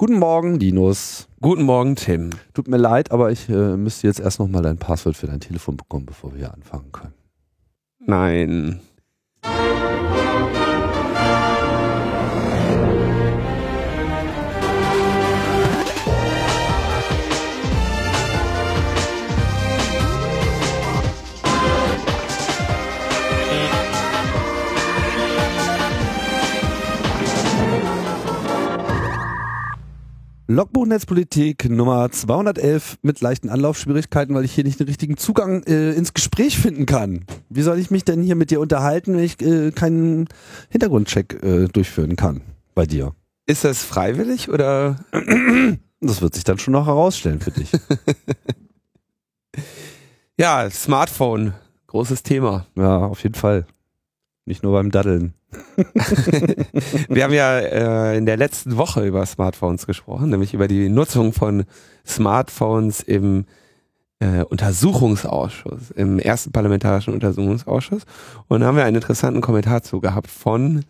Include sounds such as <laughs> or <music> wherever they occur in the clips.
Guten Morgen, Linus. Guten Morgen, Tim. Tut mir leid, aber ich äh, müsste jetzt erst nochmal dein Passwort für dein Telefon bekommen, bevor wir hier anfangen können. Nein. Logbuchnetzpolitik Nummer 211 mit leichten Anlaufschwierigkeiten, weil ich hier nicht den richtigen Zugang äh, ins Gespräch finden kann. Wie soll ich mich denn hier mit dir unterhalten, wenn ich äh, keinen Hintergrundcheck äh, durchführen kann bei dir? Ist das freiwillig oder? <clears throat> Das wird sich dann schon noch herausstellen für dich. <laughs> ja, Smartphone, großes Thema. Ja, auf jeden Fall. Nicht nur beim Daddeln. <laughs> Wir haben ja äh, in der letzten Woche über Smartphones gesprochen, nämlich über die Nutzung von Smartphones im äh, Untersuchungsausschuss, im ersten parlamentarischen Untersuchungsausschuss. Und da haben wir einen interessanten Kommentar zu gehabt von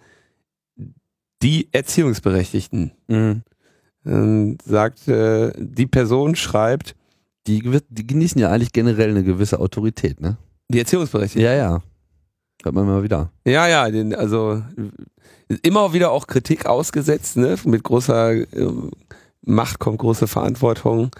die Erziehungsberechtigten. Mhm. Ähm, sagt, äh, die Person schreibt, die, die genießen ja eigentlich generell eine gewisse Autorität, ne? Die Erziehungsberechtigten? Ja, ja. Hört man mal wieder. Ja, ja, den, also immer wieder auch Kritik ausgesetzt, ne? Mit großer äh, Macht kommt große Verantwortung.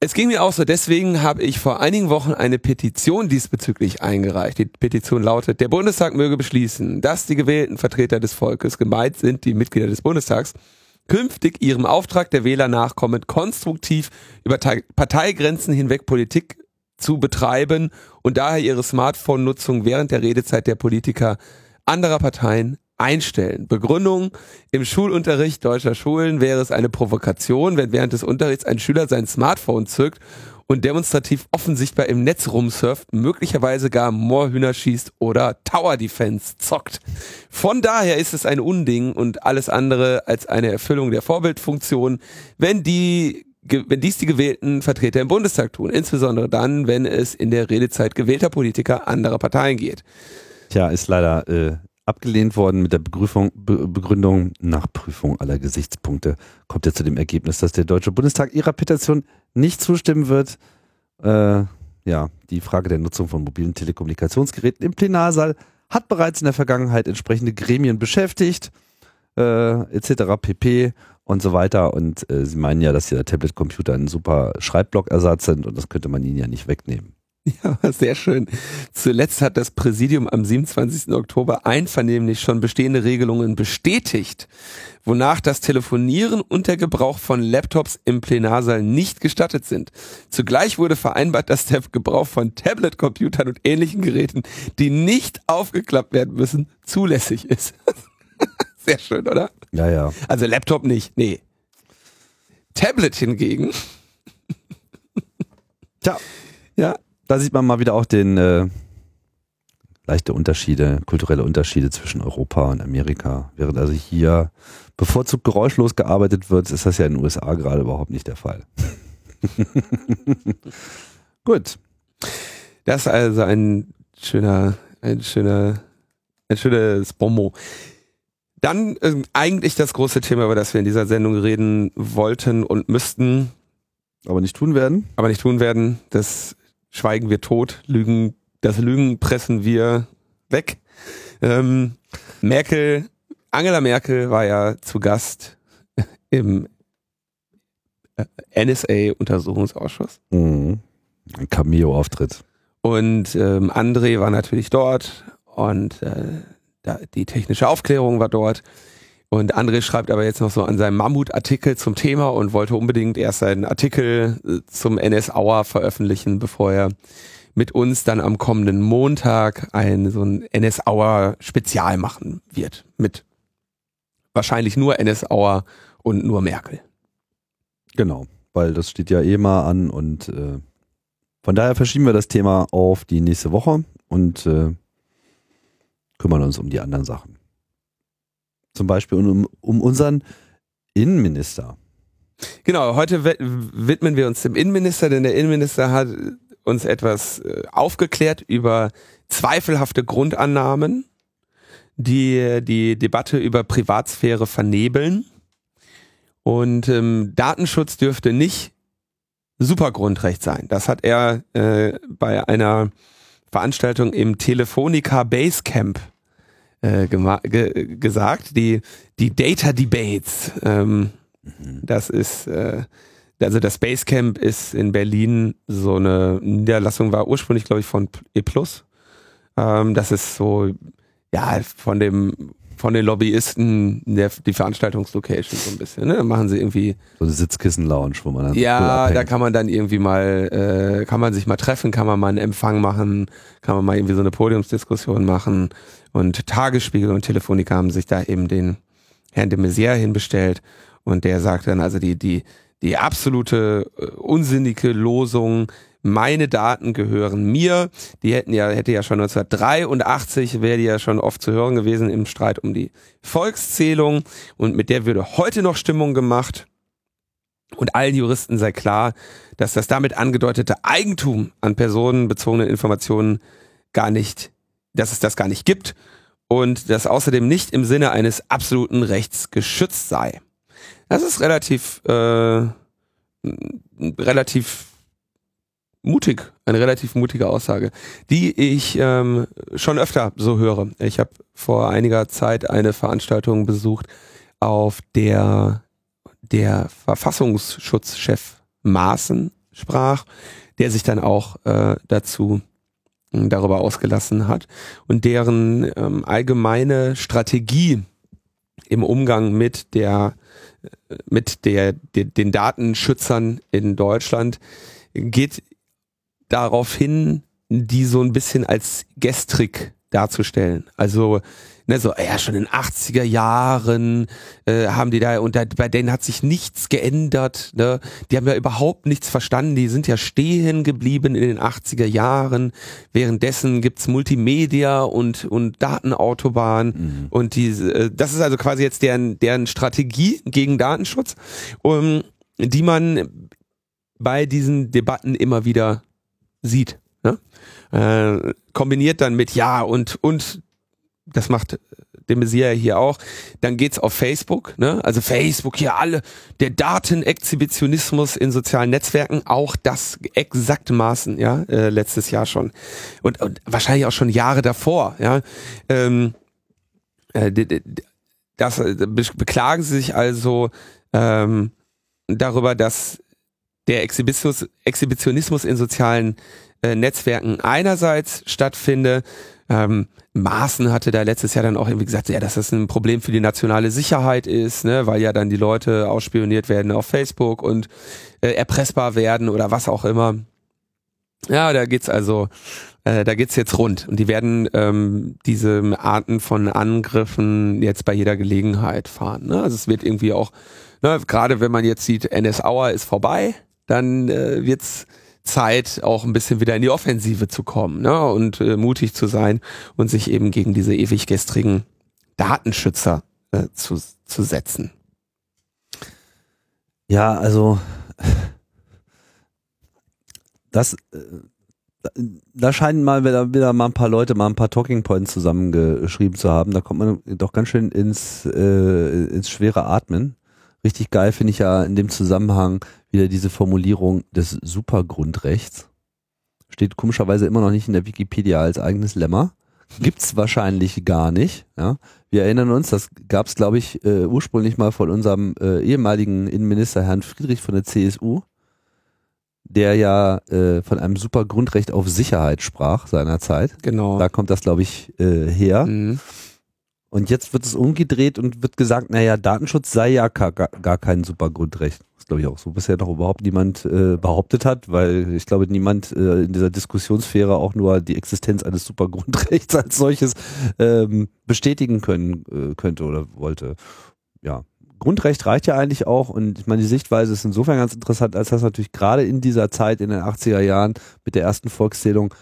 Es ging mir auch so, deswegen habe ich vor einigen Wochen eine Petition diesbezüglich eingereicht. Die Petition lautet, der Bundestag möge beschließen, dass die gewählten Vertreter des Volkes, gemeint sind die Mitglieder des Bundestags, künftig ihrem Auftrag der Wähler nachkommend konstruktiv über Parteigrenzen hinweg Politik zu betreiben und daher ihre Smartphone-Nutzung während der Redezeit der Politiker anderer Parteien einstellen. Begründung, im Schulunterricht deutscher Schulen wäre es eine Provokation, wenn während des Unterrichts ein Schüler sein Smartphone zückt und demonstrativ offensichtbar im Netz rumsurft, möglicherweise gar Moorhühner schießt oder Tower Defense zockt. Von daher ist es ein Unding und alles andere als eine Erfüllung der Vorbildfunktion, wenn die wenn dies die gewählten Vertreter im Bundestag tun, insbesondere dann, wenn es in der Redezeit gewählter Politiker anderer Parteien geht. Tja, ist leider äh, abgelehnt worden mit der Begründung, Be Begründung nach Prüfung aller Gesichtspunkte. Kommt er zu dem Ergebnis, dass der Deutsche Bundestag ihrer Petition nicht zustimmen wird. Äh, ja, die Frage der Nutzung von mobilen Telekommunikationsgeräten im Plenarsaal hat bereits in der Vergangenheit entsprechende Gremien beschäftigt, äh, etc. pp und so weiter. Und äh, sie meinen ja, dass der Tablet-Computer ein super Schreibblockersatz sind und das könnte man ihnen ja nicht wegnehmen. Ja, <laughs> sehr schön. Zuletzt hat das Präsidium am 27. Oktober einvernehmlich schon bestehende Regelungen bestätigt, wonach das Telefonieren und der Gebrauch von Laptops im Plenarsaal nicht gestattet sind. Zugleich wurde vereinbart, dass der Gebrauch von Tablet-Computern und ähnlichen Geräten, die nicht aufgeklappt werden müssen, zulässig ist. <laughs> Sehr schön, oder? Ja, ja. Also Laptop nicht, nee. Tablet hingegen. Tja. Ja. Da sieht man mal wieder auch den äh, leichte Unterschiede, kulturelle Unterschiede zwischen Europa und Amerika. Während also hier bevorzugt geräuschlos gearbeitet wird, ist das ja in den USA gerade überhaupt nicht der Fall. <laughs> Gut. Das ist also ein schöner, ein schöner, ein schönes Bonbon. Dann äh, eigentlich das große Thema, über das wir in dieser Sendung reden wollten und müssten. Aber nicht tun werden. Aber nicht tun werden. Das schweigen wir tot. Lügen, das Lügen pressen wir weg. Ähm, Merkel, Angela Merkel war ja zu Gast im äh, NSA-Untersuchungsausschuss. Mhm. Ein Cameo-Auftritt. Und ähm, André war natürlich dort und äh, da, die technische Aufklärung war dort. Und André schreibt aber jetzt noch so an seinem Mammutartikel zum Thema und wollte unbedingt erst seinen Artikel äh, zum NS-Hour veröffentlichen, bevor er mit uns dann am kommenden Montag ein so ein NS-Hour Spezial machen wird. Mit wahrscheinlich nur NS-Hour und nur Merkel. Genau, weil das steht ja eh mal an und äh, von daher verschieben wir das Thema auf die nächste Woche und äh, kümmern uns um die anderen Sachen. Zum Beispiel um, um unseren Innenminister. Genau, heute widmen wir uns dem Innenminister, denn der Innenminister hat uns etwas äh, aufgeklärt über zweifelhafte Grundannahmen, die die Debatte über Privatsphäre vernebeln. Und ähm, Datenschutz dürfte nicht Supergrundrecht sein. Das hat er äh, bei einer Veranstaltung im Telefonica Basecamp äh, ge gesagt, die, die Data Debates. Ähm, mhm. Das ist, äh, also das Basecamp ist in Berlin so eine Niederlassung, war ursprünglich, glaube ich, von E. Ähm, das ist so, ja, von dem von den Lobbyisten der, die Veranstaltungslocation so ein bisschen. Ne? Dann machen sie irgendwie so eine Sitzkissen-Lounge, wo man dann ja, da kann man dann irgendwie mal, äh, kann man sich mal treffen, kann man mal einen Empfang machen, kann man mal irgendwie so eine Podiumsdiskussion machen und Tagesspiegel und Telefonica haben sich da eben den Herrn de Maizière hinbestellt und der sagt dann also die die die absolute äh, unsinnige Losung meine Daten gehören mir. Die hätten ja, hätte ja schon 1983, wäre die ja schon oft zu hören gewesen im Streit um die Volkszählung und mit der würde heute noch Stimmung gemacht. Und allen Juristen sei klar, dass das damit angedeutete Eigentum an personenbezogenen Informationen gar nicht, dass es das gar nicht gibt und das außerdem nicht im Sinne eines absoluten Rechts geschützt sei. Das ist relativ, äh, relativ mutig, eine relativ mutige Aussage, die ich ähm, schon öfter so höre. Ich habe vor einiger Zeit eine Veranstaltung besucht, auf der der Verfassungsschutzchef Maaßen sprach, der sich dann auch äh, dazu äh, darüber ausgelassen hat und deren ähm, allgemeine Strategie im Umgang mit der äh, mit der, der den Datenschützern in Deutschland geht darauf hin, die so ein bisschen als gestrig darzustellen. Also ne, so ja schon in den 80er Jahren äh, haben die da und da, bei denen hat sich nichts geändert. Ne? Die haben ja überhaupt nichts verstanden. Die sind ja stehen geblieben in den 80er Jahren. Währenddessen gibt's Multimedia und und Datenautobahn mhm. und die äh, das ist also quasi jetzt deren deren Strategie gegen Datenschutz, um, die man bei diesen Debatten immer wieder sieht. Ne? Äh, kombiniert dann mit ja und und das macht de Maizière hier auch. Dann geht's auf Facebook, ne? Also Facebook hier alle der Datenexhibitionismus in sozialen Netzwerken, auch das exakte Maßen, ja, äh, letztes Jahr schon und, und wahrscheinlich auch schon Jahre davor, ja. Ähm, äh, das äh, beklagen sie sich also ähm, darüber, dass der Exhibitionismus, Exhibitionismus in sozialen äh, Netzwerken einerseits stattfinde. Ähm, Maaßen hatte da letztes Jahr dann auch irgendwie gesagt, ja, dass das ein Problem für die nationale Sicherheit ist, ne, weil ja dann die Leute ausspioniert werden auf Facebook und äh, erpressbar werden oder was auch immer. Ja, da geht's also, äh, da geht's jetzt rund und die werden ähm, diese Arten von Angriffen jetzt bei jeder Gelegenheit fahren. Ne? Also es wird irgendwie auch, ne, gerade wenn man jetzt sieht, NS Hour ist vorbei, dann äh, wird's Zeit, auch ein bisschen wieder in die Offensive zu kommen ne? und äh, mutig zu sein und sich eben gegen diese ewig gestrigen Datenschützer äh, zu, zu setzen. Ja, also das äh, da scheinen mal wieder, wieder mal ein paar Leute mal ein paar Talking Points zusammengeschrieben zu haben. Da kommt man doch ganz schön ins, äh, ins schwere Atmen. Richtig geil finde ich ja in dem Zusammenhang wieder diese Formulierung des Supergrundrechts. Steht komischerweise immer noch nicht in der Wikipedia als eigenes Lemma. <laughs> Gibt's wahrscheinlich gar nicht. Ja. Wir erinnern uns, das gab's glaube ich äh, ursprünglich mal von unserem äh, ehemaligen Innenminister Herrn Friedrich von der CSU, der ja äh, von einem Supergrundrecht auf Sicherheit sprach seinerzeit. Genau. Da kommt das glaube ich äh, her. Mhm. Und jetzt wird es umgedreht und wird gesagt, naja, Datenschutz sei ja gar, gar kein Supergrundrecht. Das glaube ich auch so bisher noch überhaupt niemand äh, behauptet hat, weil ich glaube, niemand äh, in dieser Diskussionssphäre auch nur die Existenz eines Supergrundrechts <laughs> als solches ähm, bestätigen können äh, könnte oder wollte. Ja, Grundrecht reicht ja eigentlich auch und ich meine, die Sichtweise ist insofern ganz interessant, als das natürlich gerade in dieser Zeit in den 80er Jahren mit der ersten Volkszählung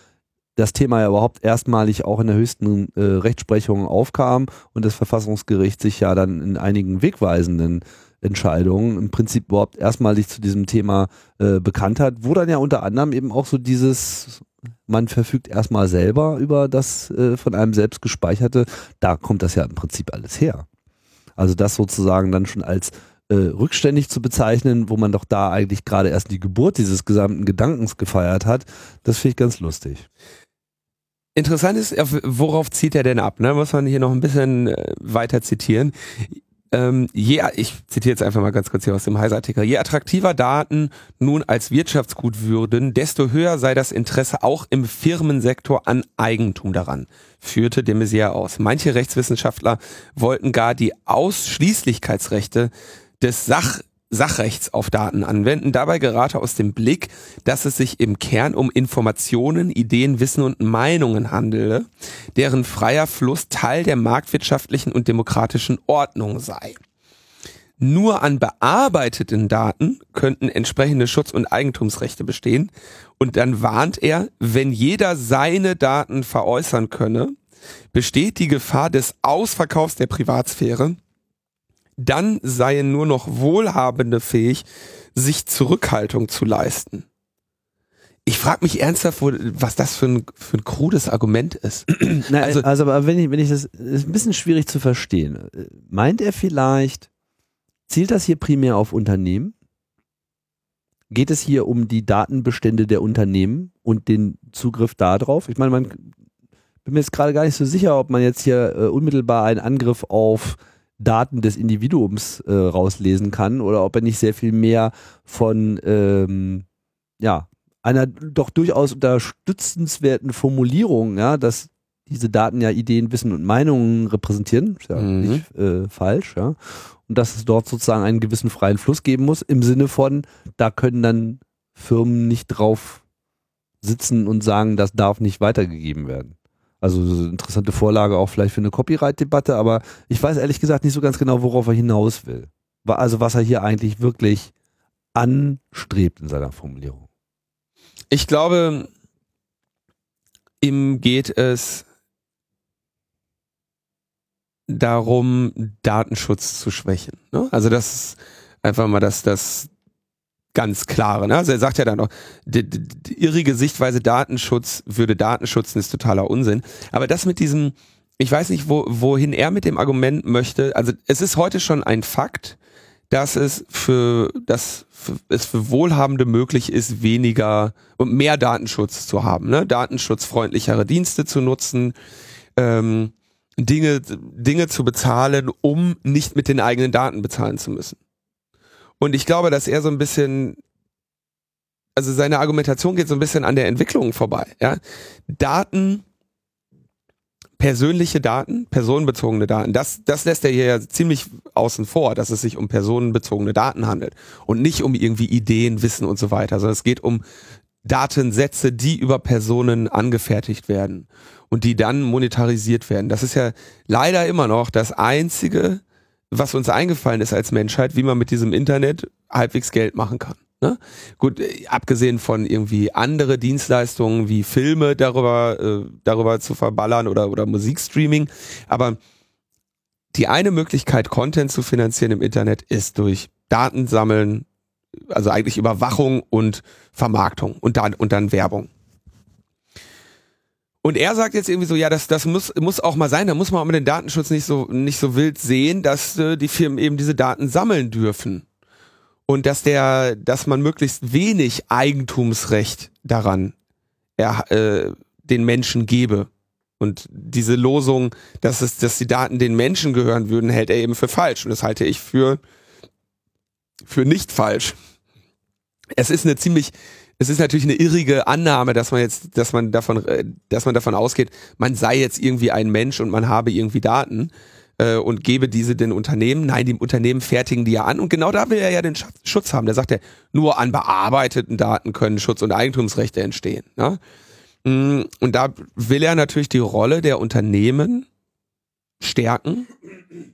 das Thema ja überhaupt erstmalig auch in der höchsten äh, Rechtsprechung aufkam und das Verfassungsgericht sich ja dann in einigen wegweisenden Entscheidungen im Prinzip überhaupt erstmalig zu diesem Thema äh, bekannt hat, wo dann ja unter anderem eben auch so dieses, man verfügt erstmal selber über das äh, von einem selbst gespeicherte, da kommt das ja im Prinzip alles her. Also das sozusagen dann schon als äh, rückständig zu bezeichnen, wo man doch da eigentlich gerade erst die Geburt dieses gesamten Gedankens gefeiert hat, das finde ich ganz lustig. Interessant ist, worauf zieht er denn ab? Ne? Muss man hier noch ein bisschen äh, weiter zitieren. Ähm, je, ich zitiere jetzt einfach mal ganz kurz hier aus dem Heise-Artikel. Je attraktiver Daten nun als Wirtschaftsgut würden, desto höher sei das Interesse auch im Firmensektor an Eigentum daran, führte de Maizière aus. Manche Rechtswissenschaftler wollten gar die Ausschließlichkeitsrechte des Sach Sachrechts auf Daten anwenden. Dabei gerate aus dem Blick, dass es sich im Kern um Informationen, Ideen, Wissen und Meinungen handele, deren freier Fluss Teil der marktwirtschaftlichen und demokratischen Ordnung sei. Nur an bearbeiteten Daten könnten entsprechende Schutz- und Eigentumsrechte bestehen. Und dann warnt er, wenn jeder seine Daten veräußern könne, besteht die Gefahr des Ausverkaufs der Privatsphäre dann seien nur noch Wohlhabende fähig, sich Zurückhaltung zu leisten. Ich frage mich ernsthaft, wo, was das für ein, für ein krudes Argument ist. <clears throat> Na, also, also, aber wenn ich, wenn ich das, ist ein bisschen schwierig zu verstehen. Meint er vielleicht, zielt das hier primär auf Unternehmen? Geht es hier um die Datenbestände der Unternehmen und den Zugriff darauf? Ich meine, man bin mir jetzt gerade gar nicht so sicher, ob man jetzt hier äh, unmittelbar einen Angriff auf Daten des Individuums äh, rauslesen kann oder ob er nicht sehr viel mehr von ähm, ja, einer doch durchaus unterstützenswerten Formulierung, ja, dass diese Daten ja Ideen, Wissen und Meinungen repräsentieren, ist ja mhm. nicht äh, falsch, ja. Und dass es dort sozusagen einen gewissen freien Fluss geben muss, im Sinne von, da können dann Firmen nicht drauf sitzen und sagen, das darf nicht weitergegeben werden. Also interessante Vorlage auch vielleicht für eine Copyright-Debatte, aber ich weiß ehrlich gesagt nicht so ganz genau, worauf er hinaus will. Also was er hier eigentlich wirklich anstrebt in seiner Formulierung. Ich glaube, ihm geht es darum, Datenschutz zu schwächen. Ne? Also das ist einfach mal das, das ganz klare. Ne? Also er sagt ja dann noch, die, die, die irrige Sichtweise Datenschutz würde Datenschutz ist totaler Unsinn. Aber das mit diesem, ich weiß nicht, wo, wohin er mit dem Argument möchte. Also es ist heute schon ein Fakt, dass es für, dass es für Wohlhabende möglich ist, weniger und mehr Datenschutz zu haben, ne? datenschutzfreundlichere Dienste zu nutzen, ähm, Dinge, Dinge zu bezahlen, um nicht mit den eigenen Daten bezahlen zu müssen. Und ich glaube, dass er so ein bisschen, also seine Argumentation geht so ein bisschen an der Entwicklung vorbei. Ja? Daten, persönliche Daten, personenbezogene Daten, das, das lässt er hier ja ziemlich außen vor, dass es sich um personenbezogene Daten handelt und nicht um irgendwie Ideen, Wissen und so weiter, sondern es geht um Datensätze, die über Personen angefertigt werden und die dann monetarisiert werden. Das ist ja leider immer noch das einzige was uns eingefallen ist als Menschheit, wie man mit diesem Internet halbwegs Geld machen kann. Ne? Gut, äh, abgesehen von irgendwie andere Dienstleistungen wie Filme darüber, äh, darüber zu verballern oder, oder Musikstreaming. Aber die eine Möglichkeit, Content zu finanzieren im Internet, ist durch Datensammeln, also eigentlich Überwachung und Vermarktung und dann, und dann Werbung. Und er sagt jetzt irgendwie so, ja, das, das muss, muss auch mal sein, da muss man auch mit dem Datenschutz nicht so, nicht so wild sehen, dass äh, die Firmen eben diese Daten sammeln dürfen. Und dass der, dass man möglichst wenig Eigentumsrecht daran er, äh, den Menschen gebe. Und diese Losung, dass es, dass die Daten den Menschen gehören würden, hält er eben für falsch. Und das halte ich für, für nicht falsch. Es ist eine ziemlich, es ist natürlich eine irrige Annahme, dass man jetzt, dass man davon, äh, dass man davon ausgeht, man sei jetzt irgendwie ein Mensch und man habe irgendwie Daten äh, und gebe diese den Unternehmen. Nein, die Unternehmen fertigen die ja an und genau da will er ja den Schutz haben. Da sagt er, nur an bearbeiteten Daten können Schutz- und Eigentumsrechte entstehen. Ne? Und da will er natürlich die Rolle der Unternehmen stärken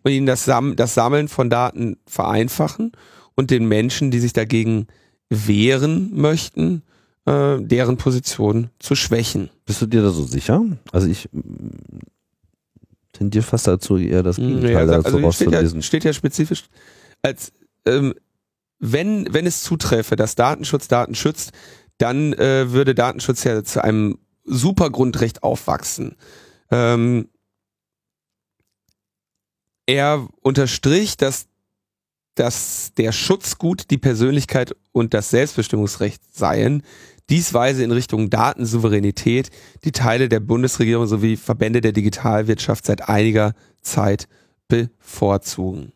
und ihnen das, Sam das Sammeln von Daten vereinfachen und den Menschen, die sich dagegen wehren möchten, äh, deren Position zu schwächen. Bist du dir da so sicher? Also ich mm, tendiere fast dazu, eher das Gegenteil ja, dazu also steht ja, steht ja spezifisch als ähm, wenn, wenn es zuträfe, dass Datenschutz Daten schützt, dann äh, würde Datenschutz ja zu einem Supergrundrecht aufwachsen. Ähm, er unterstrich, dass dass der Schutzgut die Persönlichkeit und das Selbstbestimmungsrecht seien, dies weise in Richtung Datensouveränität die Teile der Bundesregierung sowie Verbände der Digitalwirtschaft seit einiger Zeit bevorzugen.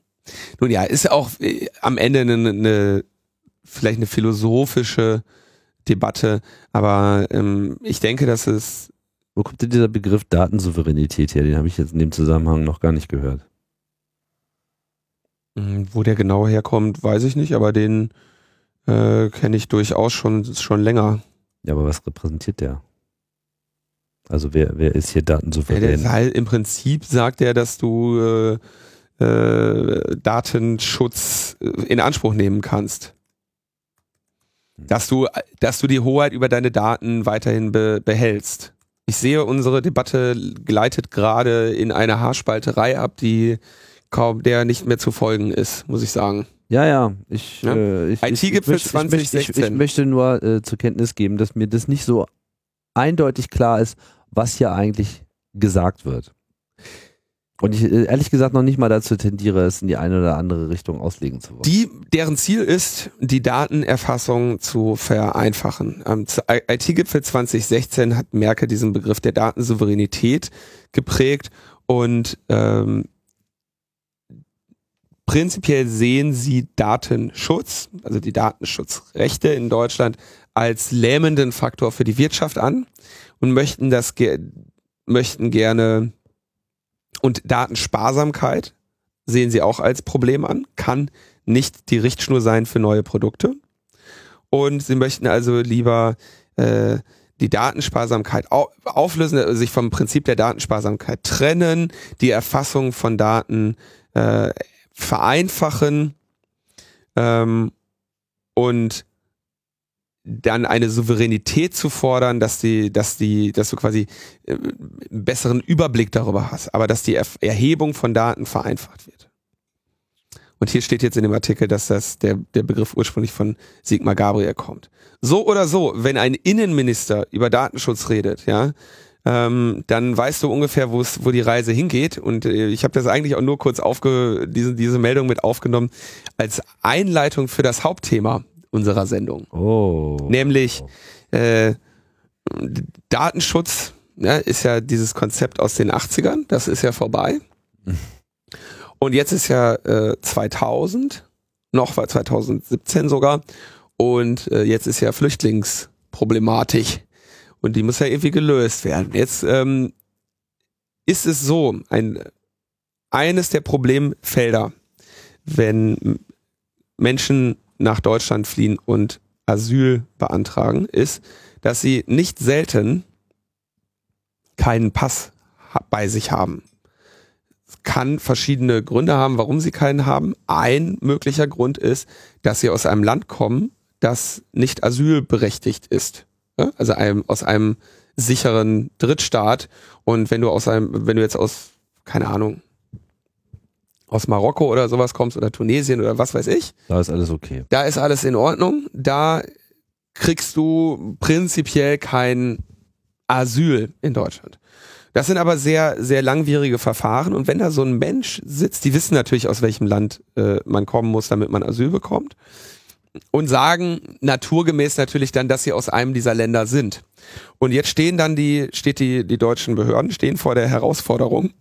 Nun ja, ist auch äh, am Ende eine, eine vielleicht eine philosophische Debatte, aber ähm, ich denke, dass es. Wo kommt denn dieser Begriff Datensouveränität her? Den habe ich jetzt in dem Zusammenhang noch gar nicht gehört. Hm, wo der genau herkommt, weiß ich nicht, aber den äh, kenne ich durchaus schon, schon länger. Ja, aber was repräsentiert der? Also wer, wer ist hier datensouverän? Ja, der, im Prinzip sagt er, dass du äh, äh, Datenschutz äh, in Anspruch nehmen kannst. Hm. Dass du, dass du die Hoheit über deine Daten weiterhin be behältst. Ich sehe, unsere Debatte gleitet gerade in eine Haarspalterei ab, die kaum der nicht mehr zu folgen ist, muss ich sagen. Ja, ja. Ich, ja? Äh, ich, IT-Gipfel 2016. Ich, ich, möchte nur äh, zur Kenntnis geben, dass mir das nicht so eindeutig klar ist, was hier eigentlich gesagt wird. Und ich äh, ehrlich gesagt noch nicht mal dazu tendiere, es in die eine oder andere Richtung auslegen zu wollen. Die, deren Ziel ist, die Datenerfassung zu vereinfachen. Am IT-Gipfel 2016 hat Merkel diesen Begriff der Datensouveränität geprägt und ähm, prinzipiell sehen sie Datenschutz, also die Datenschutzrechte in Deutschland, als lähmenden Faktor für die Wirtschaft an und möchten das ge möchten gerne und Datensparsamkeit sehen sie auch als Problem an, kann nicht die Richtschnur sein für neue Produkte. Und sie möchten also lieber äh, die Datensparsamkeit auflösen, sich vom Prinzip der Datensparsamkeit trennen, die Erfassung von Daten äh, vereinfachen ähm, und dann eine Souveränität zu fordern, dass die, dass die, dass du quasi äh, einen besseren Überblick darüber hast, aber dass die er Erhebung von Daten vereinfacht wird. Und hier steht jetzt in dem Artikel, dass das der, der Begriff ursprünglich von Sigmar Gabriel kommt. So oder so, wenn ein Innenminister über Datenschutz redet, ja, ähm, dann weißt du ungefähr, wo es, wo die Reise hingeht. Und äh, ich habe das eigentlich auch nur kurz aufge, diese, diese Meldung mit aufgenommen als Einleitung für das Hauptthema unserer Sendung. Oh. Nämlich äh, Datenschutz ja, ist ja dieses Konzept aus den 80ern, das ist ja vorbei. <laughs> Und jetzt ist ja äh, 2000, noch war 2017 sogar. Und äh, jetzt ist ja Flüchtlingsproblematik und die muss ja irgendwie gelöst werden. Jetzt ähm, ist es so, ein, eines der Problemfelder, wenn Menschen nach Deutschland fliehen und Asyl beantragen, ist, dass sie nicht selten keinen Pass bei sich haben. Es kann verschiedene Gründe haben, warum sie keinen haben. Ein möglicher Grund ist, dass sie aus einem Land kommen, das nicht asylberechtigt ist also einem, aus einem sicheren Drittstaat. Und wenn du aus einem, wenn du jetzt aus, keine Ahnung, aus Marokko oder sowas kommst oder Tunesien oder was weiß ich. Da ist alles okay. Da ist alles in Ordnung. Da kriegst du prinzipiell kein Asyl in Deutschland. Das sind aber sehr, sehr langwierige Verfahren. Und wenn da so ein Mensch sitzt, die wissen natürlich, aus welchem Land äh, man kommen muss, damit man Asyl bekommt und sagen naturgemäß natürlich dann, dass sie aus einem dieser Länder sind. Und jetzt stehen dann die, steht die, die deutschen Behörden stehen vor der Herausforderung,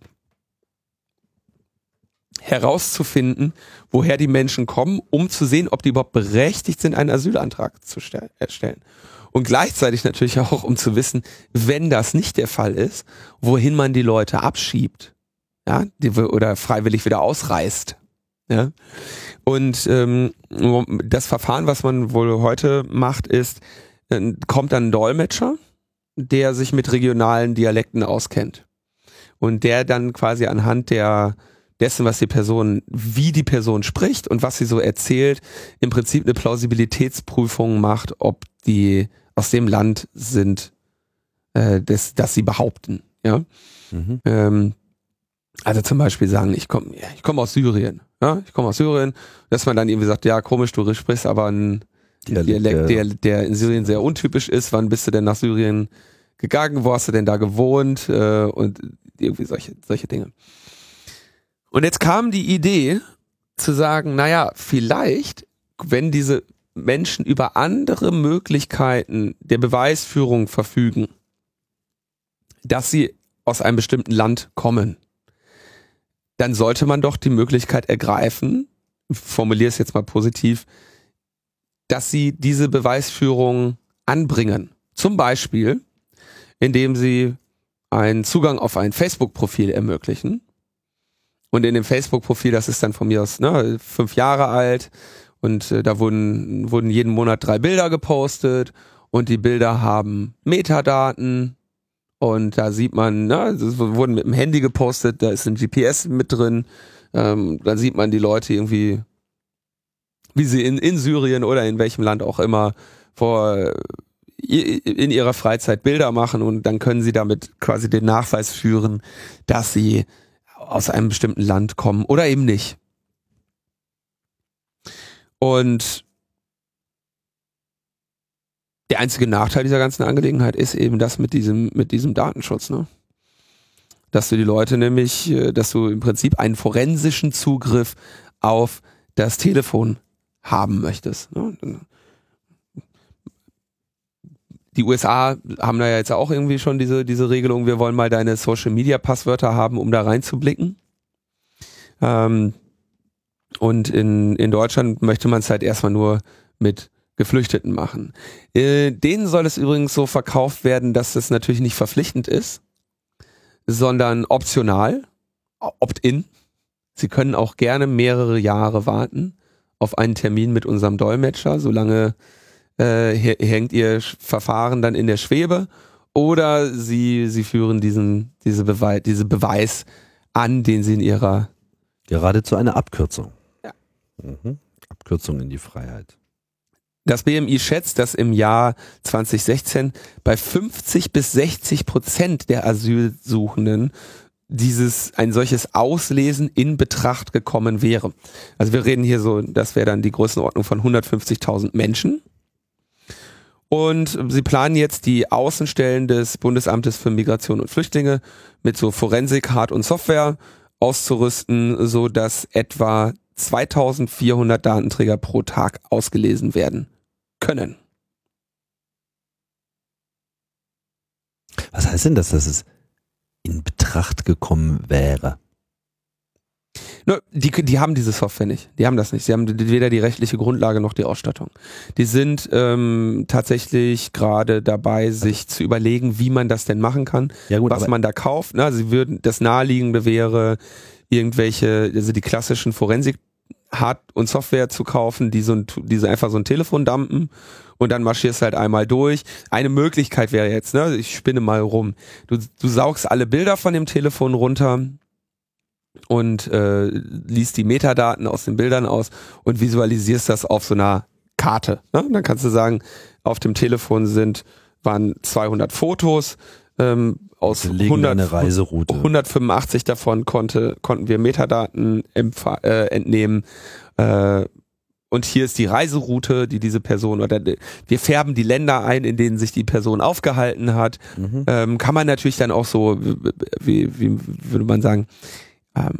herauszufinden, woher die Menschen kommen, um zu sehen, ob die überhaupt berechtigt sind, einen Asylantrag zu erstellen. Und gleichzeitig natürlich auch, um zu wissen, wenn das nicht der Fall ist, wohin man die Leute abschiebt, ja, die, oder freiwillig wieder ausreißt. Ja. Und ähm, das Verfahren, was man wohl heute macht, ist, äh, kommt dann ein Dolmetscher, der sich mit regionalen Dialekten auskennt. Und der dann quasi anhand der dessen, was die Person, wie die Person spricht und was sie so erzählt, im Prinzip eine Plausibilitätsprüfung macht, ob die aus dem Land sind, äh, das, das sie behaupten. Ja. Mhm. Ähm, also zum Beispiel sagen, ich komme ich komm aus Syrien. Ja, ich komme aus Syrien, dass man dann irgendwie sagt, ja, komisch, du sprichst aber einen Dialekt, der, der in Syrien sehr untypisch ist. Wann bist du denn nach Syrien gegangen? Wo hast du denn da gewohnt? Äh, und irgendwie solche, solche Dinge. Und jetzt kam die Idee, zu sagen, naja, vielleicht, wenn diese Menschen über andere Möglichkeiten der Beweisführung verfügen, dass sie aus einem bestimmten Land kommen, dann sollte man doch die Möglichkeit ergreifen, formuliere es jetzt mal positiv, dass sie diese Beweisführung anbringen. Zum Beispiel, indem sie einen Zugang auf ein Facebook-Profil ermöglichen. Und in dem Facebook-Profil, das ist dann von mir aus ne, fünf Jahre alt und äh, da wurden, wurden jeden Monat drei Bilder gepostet und die Bilder haben Metadaten und da sieht man, ne, das wurden mit dem Handy gepostet, da ist ein GPS mit drin, ähm, da sieht man die Leute irgendwie, wie sie in, in Syrien oder in welchem Land auch immer vor in ihrer Freizeit Bilder machen und dann können sie damit quasi den Nachweis führen, dass sie aus einem bestimmten Land kommen oder eben nicht. Und der einzige Nachteil dieser ganzen Angelegenheit ist eben das mit diesem, mit diesem Datenschutz, ne? Dass du die Leute nämlich, äh, dass du im Prinzip einen forensischen Zugriff auf das Telefon haben möchtest. Ne? Die USA haben da ja jetzt auch irgendwie schon diese, diese Regelung, wir wollen mal deine Social Media Passwörter haben, um da reinzublicken. Ähm, und in, in Deutschland möchte man es halt erstmal nur mit Geflüchteten machen. Äh, denen soll es übrigens so verkauft werden, dass es natürlich nicht verpflichtend ist, sondern optional, opt-in. Sie können auch gerne mehrere Jahre warten auf einen Termin mit unserem Dolmetscher, solange äh, hängt ihr Verfahren dann in der Schwebe oder sie, sie führen diesen, diese, Beweis, diese Beweis an, den sie in ihrer Geradezu eine Abkürzung. Ja. Mhm. Abkürzung in die Freiheit. Das BMI schätzt, dass im Jahr 2016 bei 50 bis 60 Prozent der Asylsuchenden dieses ein solches Auslesen in Betracht gekommen wäre. Also wir reden hier so, das wäre dann die Größenordnung von 150.000 Menschen. Und sie planen jetzt die Außenstellen des Bundesamtes für Migration und Flüchtlinge mit so Forensik, Hard- und Software auszurüsten, so dass etwa 2400 Datenträger pro Tag ausgelesen werden können. Was heißt denn das, dass es in Betracht gekommen wäre? No, die, die haben diese Software nicht. Die haben das nicht. Sie haben weder die rechtliche Grundlage noch die Ausstattung. Die sind ähm, tatsächlich gerade dabei, sich zu überlegen, wie man das denn machen kann, ja, gut, was man da kauft. Na, sie würden das naheliegende wäre irgendwelche, also die klassischen Forensik Hard- und Software zu kaufen, die so ein, die so einfach so ein Telefon dumpen und dann marschierst halt einmal durch. Eine Möglichkeit wäre jetzt, ne, ich spinne mal rum. Du, du saugst alle Bilder von dem Telefon runter und äh, liest die Metadaten aus den Bildern aus und visualisierst das auf so einer Karte. Ne? Dann kannst du sagen, auf dem Telefon sind waren 200 Fotos, ähm, aus 100, 185 davon konnte, konnten wir Metadaten äh, entnehmen. Äh, und hier ist die Reiseroute, die diese Person oder wir färben die Länder ein, in denen sich die Person aufgehalten hat. Mhm. Ähm, kann man natürlich dann auch so, wie, wie würde man sagen, ähm,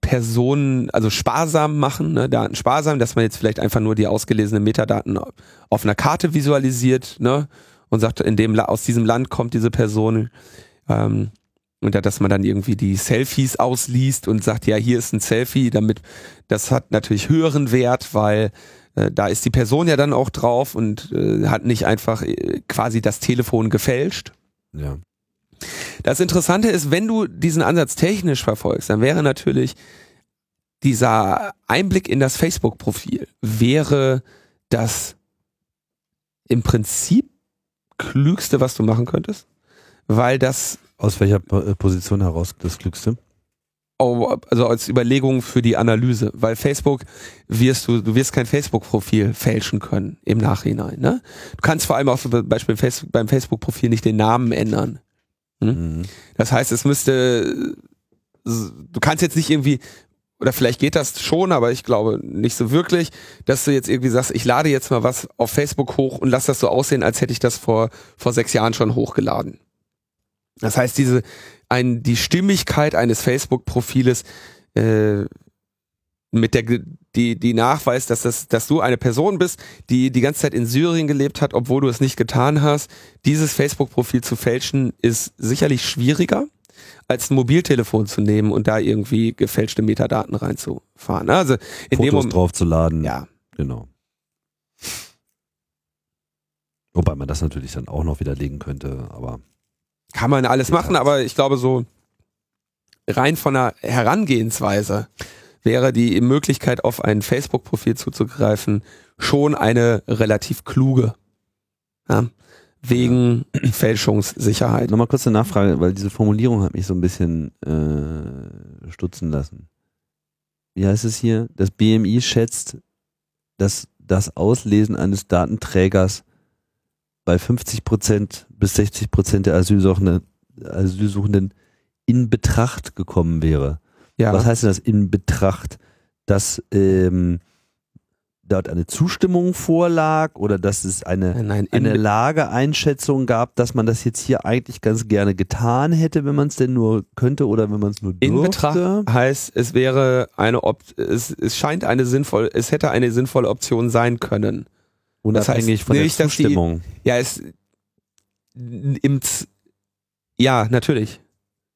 Personen, also sparsam machen, ne, Daten sparsam, dass man jetzt vielleicht einfach nur die ausgelesenen Metadaten auf einer Karte visualisiert, ne, und sagt, in dem aus diesem Land kommt diese Person. Ähm, und dass man dann irgendwie die Selfies ausliest und sagt, ja, hier ist ein Selfie, damit das hat natürlich höheren Wert, weil äh, da ist die Person ja dann auch drauf und äh, hat nicht einfach äh, quasi das Telefon gefälscht. Ja. Das Interessante ist, wenn du diesen Ansatz technisch verfolgst, dann wäre natürlich dieser Einblick in das Facebook-Profil wäre das im Prinzip Klügste, was du machen könntest? Weil das. Aus welcher äh, Position heraus das Klügste? Oh, also als Überlegung für die Analyse, weil Facebook wirst du, du wirst kein Facebook-Profil fälschen können im Nachhinein. Ne? Du kannst vor allem auch zum Beispiel beim Facebook-Profil nicht den Namen ändern. Hm? Mhm. Das heißt, es müsste, du kannst jetzt nicht irgendwie oder vielleicht geht das schon, aber ich glaube nicht so wirklich, dass du jetzt irgendwie sagst, ich lade jetzt mal was auf Facebook hoch und lass das so aussehen, als hätte ich das vor, vor sechs Jahren schon hochgeladen. Das heißt, diese, ein, die Stimmigkeit eines Facebook-Profiles äh, mit der die die Nachweis, dass das dass du eine Person bist, die die ganze Zeit in Syrien gelebt hat, obwohl du es nicht getan hast. Dieses Facebook Profil zu fälschen ist sicherlich schwieriger als ein Mobiltelefon zu nehmen und da irgendwie gefälschte Metadaten reinzufahren. Also in Fotos dem Moment, draufzuladen. ja, Genau. Wobei man das natürlich dann auch noch widerlegen könnte, aber kann man alles machen, aber ich glaube so rein von der Herangehensweise wäre die Möglichkeit auf ein Facebook Profil zuzugreifen schon eine relativ kluge. Ja, wegen <clears throat> Fälschungssicherheit. nochmal kurz eine Nachfrage, weil diese Formulierung hat mich so ein bisschen äh, stutzen lassen. Wie heißt es hier? Das BMI schätzt, dass das Auslesen eines Datenträgers bei 50 Prozent bis 60 Prozent der Asylsuchenden, Asylsuchenden in Betracht gekommen wäre. Ja. Was heißt denn das in Betracht? Dass ähm, dort eine Zustimmung vorlag oder dass es eine, Nein, nein, in eine Lageeinschätzung gab, dass man das jetzt hier eigentlich ganz gerne getan hätte, wenn man es denn nur könnte oder wenn man es nur In durfte? Betracht heißt, es wäre eine Op es, es scheint eine sinnvolle, es hätte eine sinnvolle Option sein können. Unabhängig das heißt von nicht, der die- Zustimmung. Ja, es im ja, natürlich.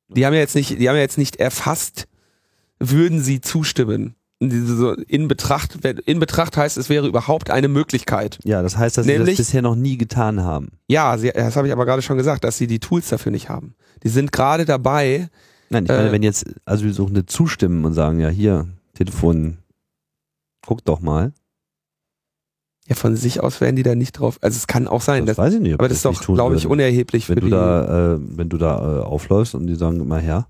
Die haben ja jetzt nicht, die haben ja jetzt nicht erfasst, würden sie zustimmen. So In Betracht, in Betracht heißt, es wäre überhaupt eine Möglichkeit. Ja, das heißt, dass sie Nämlich- das bisher noch nie getan haben. Ja, sie, das habe ich aber gerade schon gesagt, dass sie die Tools dafür nicht haben. Die sind gerade dabei, Nein, ich meine, Äh, wenn jetzt Asylsuchende zustimmen und sagen, ja, hier, Telefon, guck doch mal. ja, von sich aus werden die da nicht drauf. Also es kann auch sein, Das, dass, weiß ich nicht. aber die das ist doch, glaube ich, unerheblich wenn für du die. da, äh, wenn du da äh, aufläufst und die sagen immer her,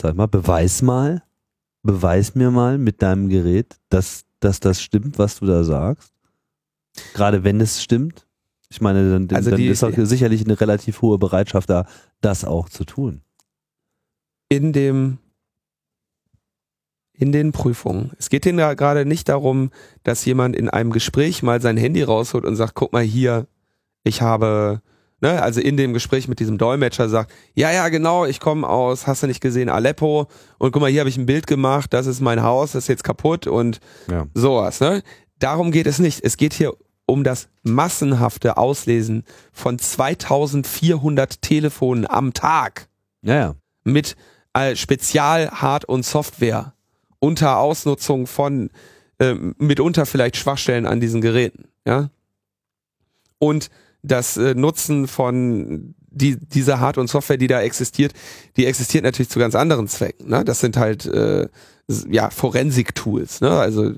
sag mal, beweis mal, beweis mir mal mit deinem Gerät, dass, dass das stimmt, was du da sagst. Gerade wenn es stimmt. Ich meine, dann, Also dann die- ist auch sicherlich eine relativ hohe Bereitschaft da, das auch zu tun. in dem in den Prüfungen. Es geht denen da gerade nicht darum, dass jemand in einem Gespräch mal sein Handy rausholt und sagt, guck mal hier, ich habe, ne, also in dem Gespräch mit diesem Dolmetscher sagt, ja, ja, genau, ich komme aus, hast du nicht gesehen, Aleppo und guck mal, hier habe ich ein Bild gemacht, das ist mein Haus, das ist jetzt kaputt und Ja. sowas, ne? Darum geht es nicht. Es geht hier um das massenhafte Auslesen von 2400 Telefonen am Tag Ja, ja. mit äh, Spezial, Hard- und Software unter Ausnutzung von ähm, mitunter vielleicht Schwachstellen an diesen Geräten, ja. Und das äh, Nutzen von die, dieser Hard- und Software, die da existiert, die existiert natürlich zu ganz anderen Zwecken. Ne? Das sind halt äh, ja Forensik-Tools, ne? also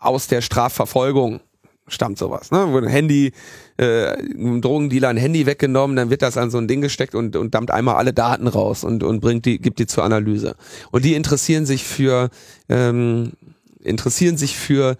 aus der Strafverfolgung stammt sowas. Ne? Wo ein Handy, äh, einem Drogendealer ein Handy weggenommen, dann wird das an so ein Ding gesteckt und, und dampft einmal alle Daten raus und, und bringt die, gibt die zur Analyse. Und die interessieren sich für, ähm, interessieren sich für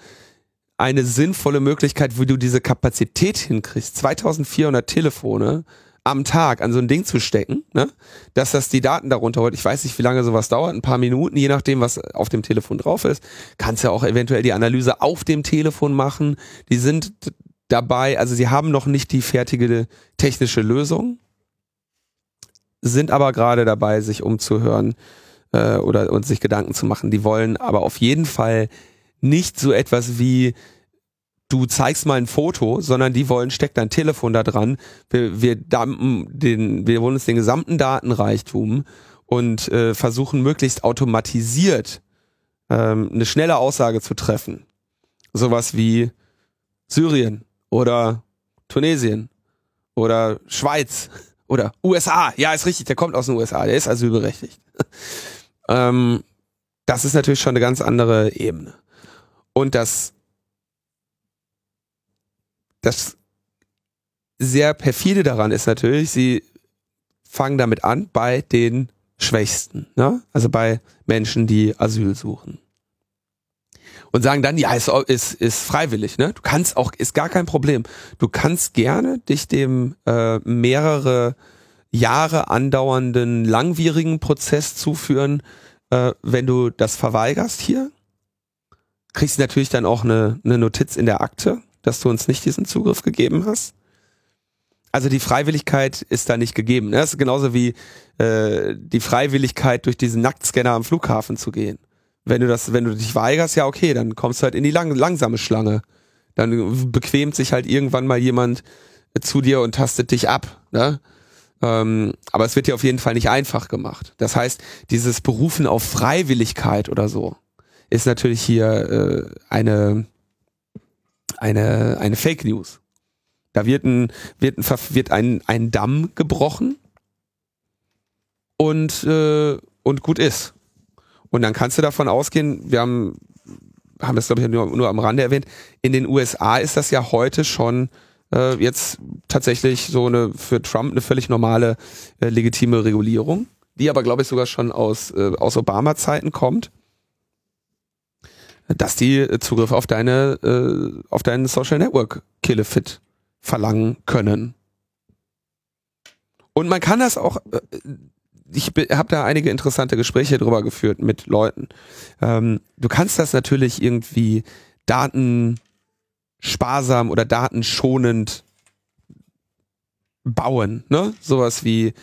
eine sinnvolle Möglichkeit, wie du diese Kapazität hinkriegst. 2400 Telefone am Tag an so ein Ding zu stecken, ne? dass das die Daten darunter holt. Ich weiß nicht, wie lange sowas dauert, ein paar Minuten, je nachdem, was auf dem Telefon drauf ist. Kannst ja auch eventuell die Analyse auf dem Telefon machen. Die sind dabei, also sie haben noch nicht die fertige technische Lösung, sind aber gerade dabei, sich umzuhören äh, oder und sich Gedanken zu machen. Die wollen aber auf jeden Fall nicht so etwas wie du zeigst mal ein Foto, sondern die wollen, steck dein Telefon da dran, wir, wir dumpen den, wir wollen uns den gesamten Datenreichtum und äh, versuchen möglichst automatisiert ähm, eine schnelle Aussage zu treffen. Sowas wie Syrien oder Tunesien oder Schweiz <laughs> oder USA. Ja, ist richtig, der kommt aus den USA, der ist asylberechtigt. <laughs> ähm, das ist natürlich schon eine ganz andere Ebene. Und das, das sehr perfide daran ist natürlich, sie fangen damit an bei den Schwächsten, ne? also bei Menschen, die Asyl suchen. Und sagen dann, ja, ist, ist, ist freiwillig, ne? Du kannst auch, ist gar kein Problem. Du kannst gerne dich dem äh, mehrere Jahre andauernden langwierigen Prozess zuführen, äh, wenn du das verweigerst hier. Kriegst du natürlich dann auch eine, eine Notiz in der Akte, dass du uns nicht diesen Zugriff gegeben hast. Also die Freiwilligkeit ist da nicht gegeben. Ne? Das ist genauso wie äh, die Freiwilligkeit, durch diesen Nacktscanner am Flughafen zu gehen. Wenn du das, wenn du dich weigerst, ja okay, dann kommst du halt in die lang, langsame Schlange. Dann bequemt sich halt irgendwann mal jemand zu dir und tastet dich ab. Ne? Ähm, aber es wird dir auf jeden Fall nicht einfach gemacht. Das heißt, dieses Berufen auf Freiwilligkeit oder so ist natürlich hier äh, eine, eine, eine Fake News. Da wird ein, wird ein, wird ein, ein Damm gebrochen und, äh, und gut ist. Und dann kannst du davon ausgehen, wir haben, haben das glaube ich nur, nur am Rande erwähnt, in den USA ist das ja heute schon äh, jetzt tatsächlich so eine für Trump eine völlig normale äh, legitime Regulierung, die aber glaube ich sogar schon aus, äh, aus Obama-Zeiten kommt, dass die Zugriff auf deine äh, auf deinen Social Network Killefit verlangen können. Und man kann das auch äh, ich habe da einige interessante Gespräche drüber geführt mit Leuten. Ähm, du kannst das natürlich irgendwie datensparsam oder datenschonend bauen, ne? Sowas wie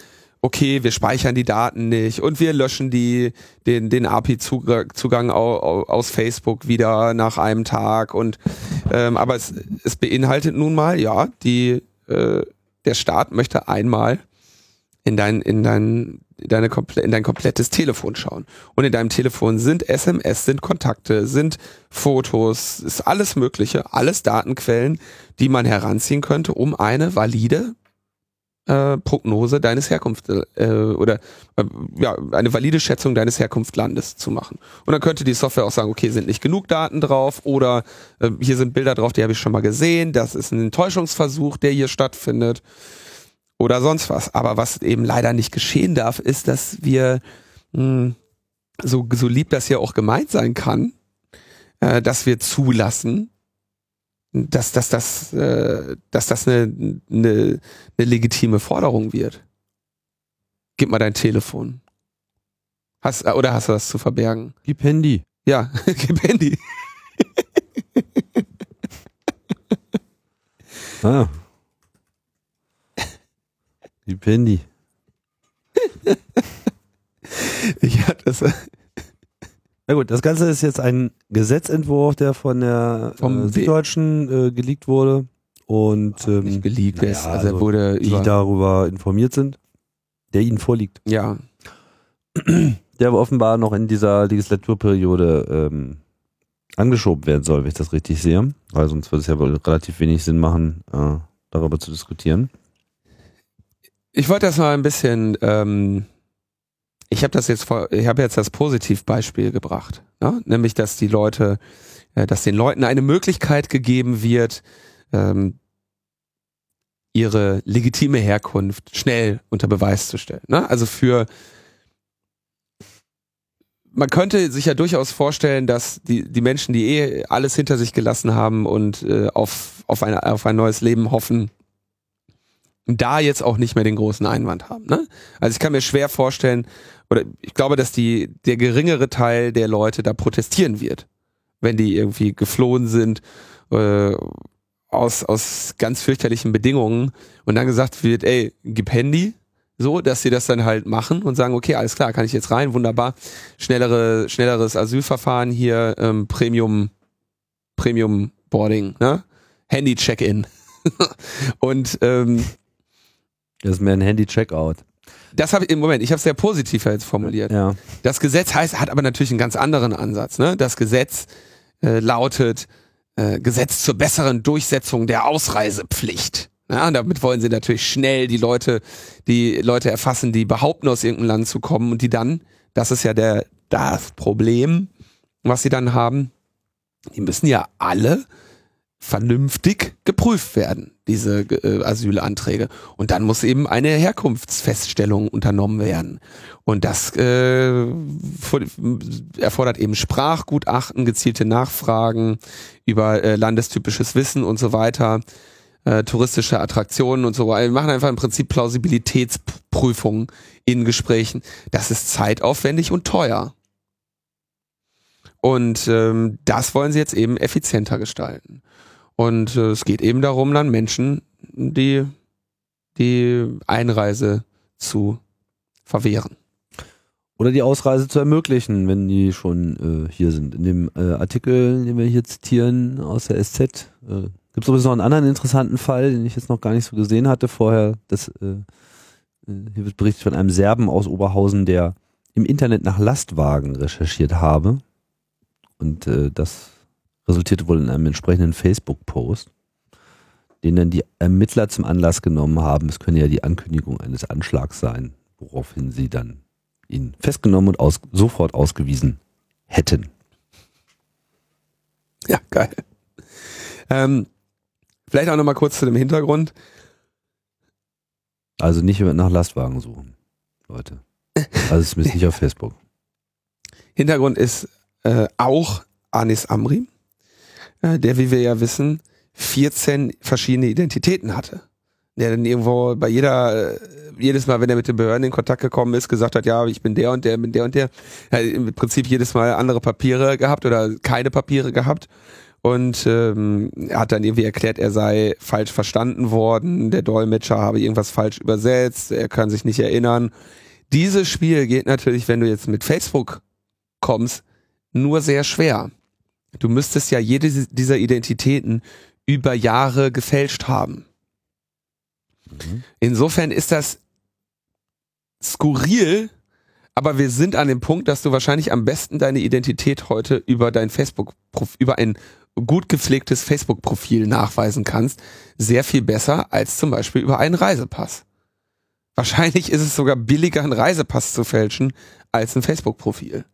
okay, wir speichern die Daten nicht und wir löschen die den den API-Zugang aus Facebook wieder nach einem Tag und ähm, aber es, es beinhaltet nun mal ja die äh, der Staat möchte einmal in dein in dein deine komple in dein komplettes Telefon schauen. Und in deinem Telefon sind SMS, sind Kontakte, sind Fotos, ist alles Mögliche, alles Datenquellen, die man heranziehen könnte, um eine valide äh, Prognose deines Herkunft äh, oder äh, ja eine valide Schätzung deines Herkunftslandes zu machen. Und dann könnte die Software auch sagen, okay, sind nicht genug Daten drauf oder äh, hier sind Bilder drauf, die habe ich schon mal gesehen. Das ist ein Enttäuschungsversuch, der hier stattfindet oder sonst was. Aber was eben leider nicht geschehen darf, ist, dass wir, mh, hm, so, so lieb das ja auch gemeint sein kann, äh, dass wir zulassen, dass, dass, dass, äh, dass das eine, eine, eine legitime Forderung wird. Gib mal dein Telefon. Hast, äh, oder hast du das zu verbergen? Gib Handy. Ja, <laughs> gib Handy. ah. Die Penny. <laughs> ich hatte das. Na gut, das Ganze ist jetzt ein Gesetzentwurf, der von der Vom äh, Süddeutschen äh, geleakt wurde. Und ähm, nicht geleakt naja, ist, also, wurde die über, darüber informiert sind, der ihnen vorliegt. ja, <clears throat> Der aber offenbar noch in dieser Legislaturperiode ähm, angeschoben werden soll, wenn ich das richtig sehe. Weil sonst würde es ja wohl relativ wenig Sinn machen, äh, darüber zu diskutieren. Ich wollte das mal ein bisschen, ähm, ich habe das jetzt ich habe jetzt das Positivbeispiel gebracht, ne? nämlich dass die Leute, äh, dass den Leuten eine Möglichkeit gegeben wird, ähm, ihre legitime Herkunft schnell unter Beweis zu stellen. Ne? Also für man könnte sich ja durchaus vorstellen, dass die, die Menschen, die eh alles hinter sich gelassen haben und äh, auf, auf, eine, auf ein neues Leben hoffen, da jetzt auch nicht mehr den großen Einwand haben. Ne? Also ich kann mir schwer vorstellen, oder ich glaube, dass die der geringere Teil der Leute da protestieren wird, wenn die irgendwie geflohen sind äh, aus aus ganz fürchterlichen Bedingungen und dann gesagt wird, ey, gib Handy, so, dass sie das dann halt machen und sagen, okay, alles klar, kann ich jetzt rein, wunderbar, schnellere schnelleres Asylverfahren hier, ähm, Premium Premium Boarding, ne? Handy Check-in. <laughs> und ähm, Das ist mehr ein Handy-Checkout. Das habe ich im Moment, ich habe es sehr positiv jetzt formuliert. Ja. Das Gesetz heißt, hat aber natürlich einen ganz anderen Ansatz. Ne? Das Gesetz äh, lautet äh, Gesetz zur besseren Durchsetzung der Ausreisepflicht. Ja, und damit wollen sie natürlich schnell die Leute, die Leute erfassen, die behaupten, aus irgendeinem Land zu kommen und die dann, das ist ja der das Problem, was sie dann haben, die müssen ja alle vernünftig geprüft werden, diese äh, Asylanträge. Und dann muss eben eine Herkunftsfeststellung unternommen werden. Und das äh, erfordert eben Sprachgutachten, gezielte Nachfragen über äh, landestypisches Wissen und so weiter, äh, touristische Attraktionen und so weiter. Wir machen einfach im Prinzip Plausibilitätsprüfungen in Gesprächen. Das ist zeitaufwendig und teuer. Und ähm, das wollen sie jetzt eben effizienter gestalten. Und äh, es geht eben darum, dann Menschen die, die Einreise zu verwehren. Oder die Ausreise zu ermöglichen, wenn die schon äh, hier sind. In dem äh, Artikel, den wir hier zitieren aus der SZ, äh, gibt es übrigens noch einen anderen interessanten Fall, den ich jetzt noch gar nicht so gesehen hatte vorher. Das, äh, äh, hier wird berichtet von einem Serben aus Oberhausen, der im Internet nach Lastwagen recherchiert habe. Und äh, das resultierte wohl in einem entsprechenden Facebook-Post, den dann die Ermittler zum Anlass genommen haben. Es könne ja die Ankündigung eines Anschlags sein, woraufhin sie dann ihn festgenommen und aus, sofort ausgewiesen hätten. Ja, geil. Ähm, vielleicht auch nochmal kurz zu dem Hintergrund. Also nicht nach Lastwagen suchen, Leute. Also zumindest nicht auf Facebook. Hintergrund ist äh, auch Anis Amri, der, wie wir ja wissen, 14 verschiedene Identitäten hatte der dann irgendwo bei jeder, äh, jedes Mal, wenn er mit den Behörden in Kontakt gekommen ist, gesagt hat, ja, ich bin der und der, bin der und der, er hat im Prinzip jedes Mal andere Papiere gehabt oder keine Papiere gehabt und ähm, er hat dann irgendwie erklärt, er sei falsch verstanden worden, der Dolmetscher habe irgendwas falsch übersetzt, er kann sich nicht erinnern. Dieses Spiel geht natürlich, wenn du jetzt mit Facebook kommst, nur sehr schwer. Du müsstest ja jede dieser Identitäten über Jahre gefälscht haben. Mhm. Insofern ist das skurril, aber wir sind an dem Punkt, dass du wahrscheinlich am besten deine Identität heute über dein Facebook, über ein gut gepflegtes Facebook-Profil nachweisen kannst. Sehr viel besser als zum Beispiel über einen Reisepass. Wahrscheinlich ist es sogar billiger, einen Reisepass zu fälschen, als ein Facebook-Profil.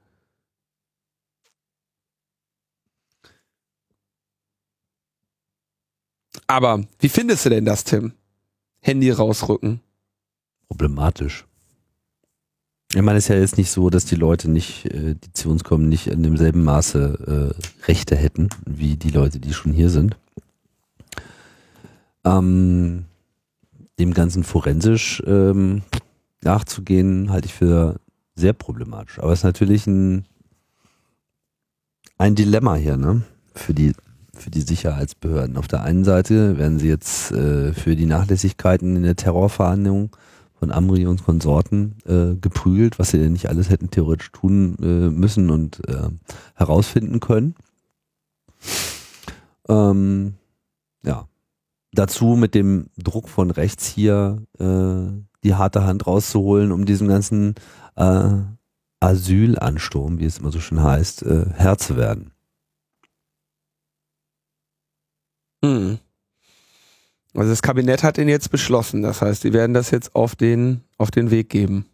Aber wie findest du denn das, Tim? Handy rausrücken. Problematisch. Ich meine, es ist ja jetzt nicht so, dass die Leute nicht, äh, die zu uns kommen, nicht in demselben Maße äh, Rechte hätten, wie die Leute, die schon hier sind. Ähm, dem Ganzen forensisch ähm, nachzugehen, halte ich für sehr problematisch. Aber es ist natürlich ein, ein Dilemma hier, ne? Für die für die Sicherheitsbehörden. Auf der einen Seite werden sie jetzt äh, für die Nachlässigkeiten in der Terrorverhandlung von Amri und Konsorten äh, geprügelt, was sie denn nicht alles hätten theoretisch tun äh, müssen und äh, herausfinden können. Ähm, ja. Dazu mit dem Druck von rechts hier äh, die harte Hand rauszuholen, um diesem ganzen äh, Asylansturm, wie es immer so schön heißt, Herr zu werden. Hm. Also das Kabinett hat ihn jetzt beschlossen. Das heißt, die werden das jetzt auf den, auf den Weg geben.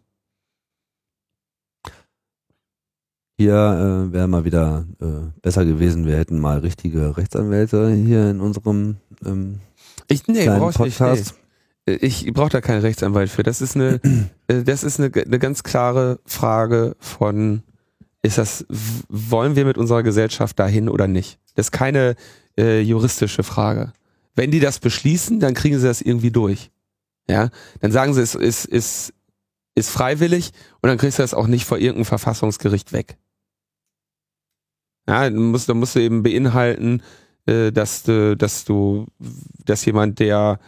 Hier äh, wäre mal wieder äh, besser gewesen, wir hätten mal richtige Rechtsanwälte hier in unserem ähm, ich, nee, Podcast. Nicht, nee. Ich brauche da keinen Rechtsanwalt für. Das ist eine, <clears throat> äh, das ist eine, eine ganz klare Frage von, ist das, wollen wir mit unserer Gesellschaft dahin oder nicht? Das ist keine äh, juristische Frage. Wenn die das beschließen, dann kriegen sie das irgendwie durch. Ja, dann sagen sie, es ist, ist, ist freiwillig und dann kriegst du das auch nicht vor irgendeinem Verfassungsgericht weg. Ja, dann musst, dann musst du eben beinhalten, äh, dass du, dass du, dass jemand, der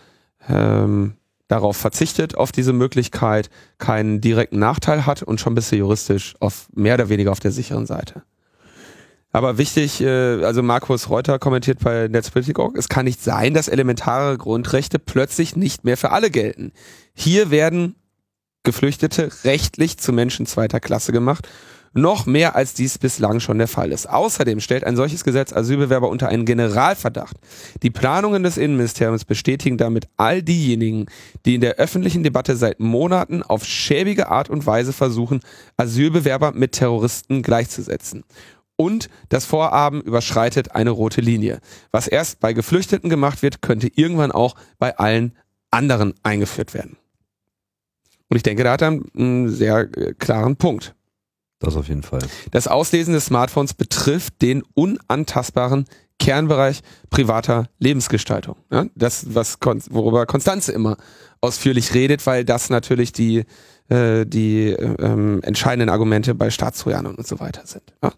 ähm, darauf verzichtet, auf diese Möglichkeit, keinen direkten Nachteil hat und schon bist du juristisch auf mehr oder weniger auf der sicheren Seite. Aber wichtig, äh, also Markus Reuter kommentiert bei Netzpolitik.org, es kann nicht sein, dass elementare Grundrechte plötzlich nicht mehr für alle gelten. Hier werden Geflüchtete rechtlich zu Menschen zweiter Klasse gemacht, noch mehr als dies bislang schon der Fall ist. Außerdem stellt ein solches Gesetz Asylbewerber unter einen Generalverdacht. Die Planungen des Innenministeriums bestätigen damit all diejenigen, die in der öffentlichen Debatte seit Monaten auf schäbige Art und Weise versuchen, Asylbewerber mit Terroristen gleichzusetzen und das Vorhaben überschreitet eine rote Linie. Was erst bei Geflüchteten gemacht wird, könnte irgendwann auch bei allen anderen eingeführt werden. Und ich denke, da hat er einen sehr äh, klaren Punkt. Das auf jeden Fall. Das Auslesen des Smartphones betrifft den unantastbaren Kernbereich privater Lebensgestaltung. Ja, das, was worüber Konstanze immer ausführlich redet, weil das natürlich die, äh, die äh, ähm, entscheidenden Argumente bei Staatstrojanern und so weiter sind. Ja.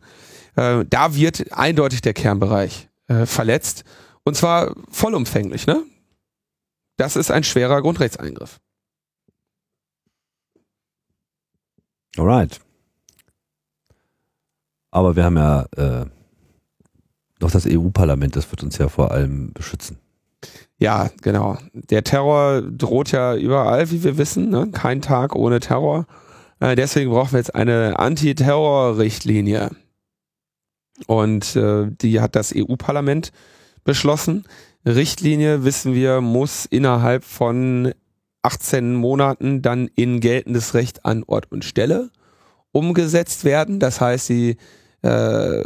Äh, da wird eindeutig der Kernbereich äh, verletzt. Und zwar vollumfänglich, ne? Das ist ein schwerer Grundrechtseingriff. Alright. Aber wir haben ja äh, noch das EU-Parlament, das wird uns ja vor allem beschützen. Ja, genau. Der Terror droht ja überall, wie wir wissen. Ne? Kein Tag ohne Terror. Äh, deswegen brauchen wir jetzt eine Antiterror-Richtlinie. Und äh, die hat das EU-Parlament beschlossen. Richtlinie, wissen wir, muss innerhalb von 18 Monaten dann in geltendes Recht an Ort und Stelle umgesetzt werden. Das heißt, sie äh,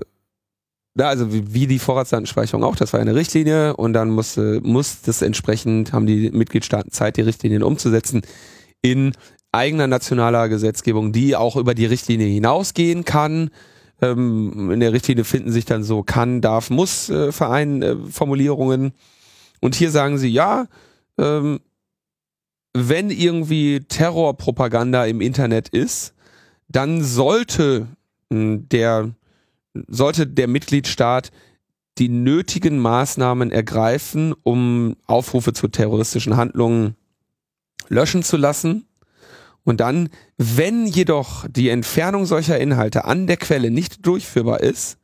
also wie, die Vorratsdatenspeicherung auch, das war eine Richtlinie und dann muss, muss das entsprechend, haben die Mitgliedstaaten Zeit, die Richtlinien umzusetzen in eigener nationaler Gesetzgebung, die auch über die Richtlinie hinausgehen kann. Ähm, in der Richtlinie finden sich dann so kann, darf, muss äh, Verein äh, Formulierungen. Und hier sagen sie, ja, ähm, wenn irgendwie Terrorpropaganda im Internet ist, dann sollte hm, der sollte der Mitgliedstaat die nötigen Maßnahmen ergreifen, um Aufrufe zu terroristischen Handlungen löschen zu lassen. Und dann, wenn jedoch die Entfernung solcher Inhalte an der Quelle nicht durchführbar ist,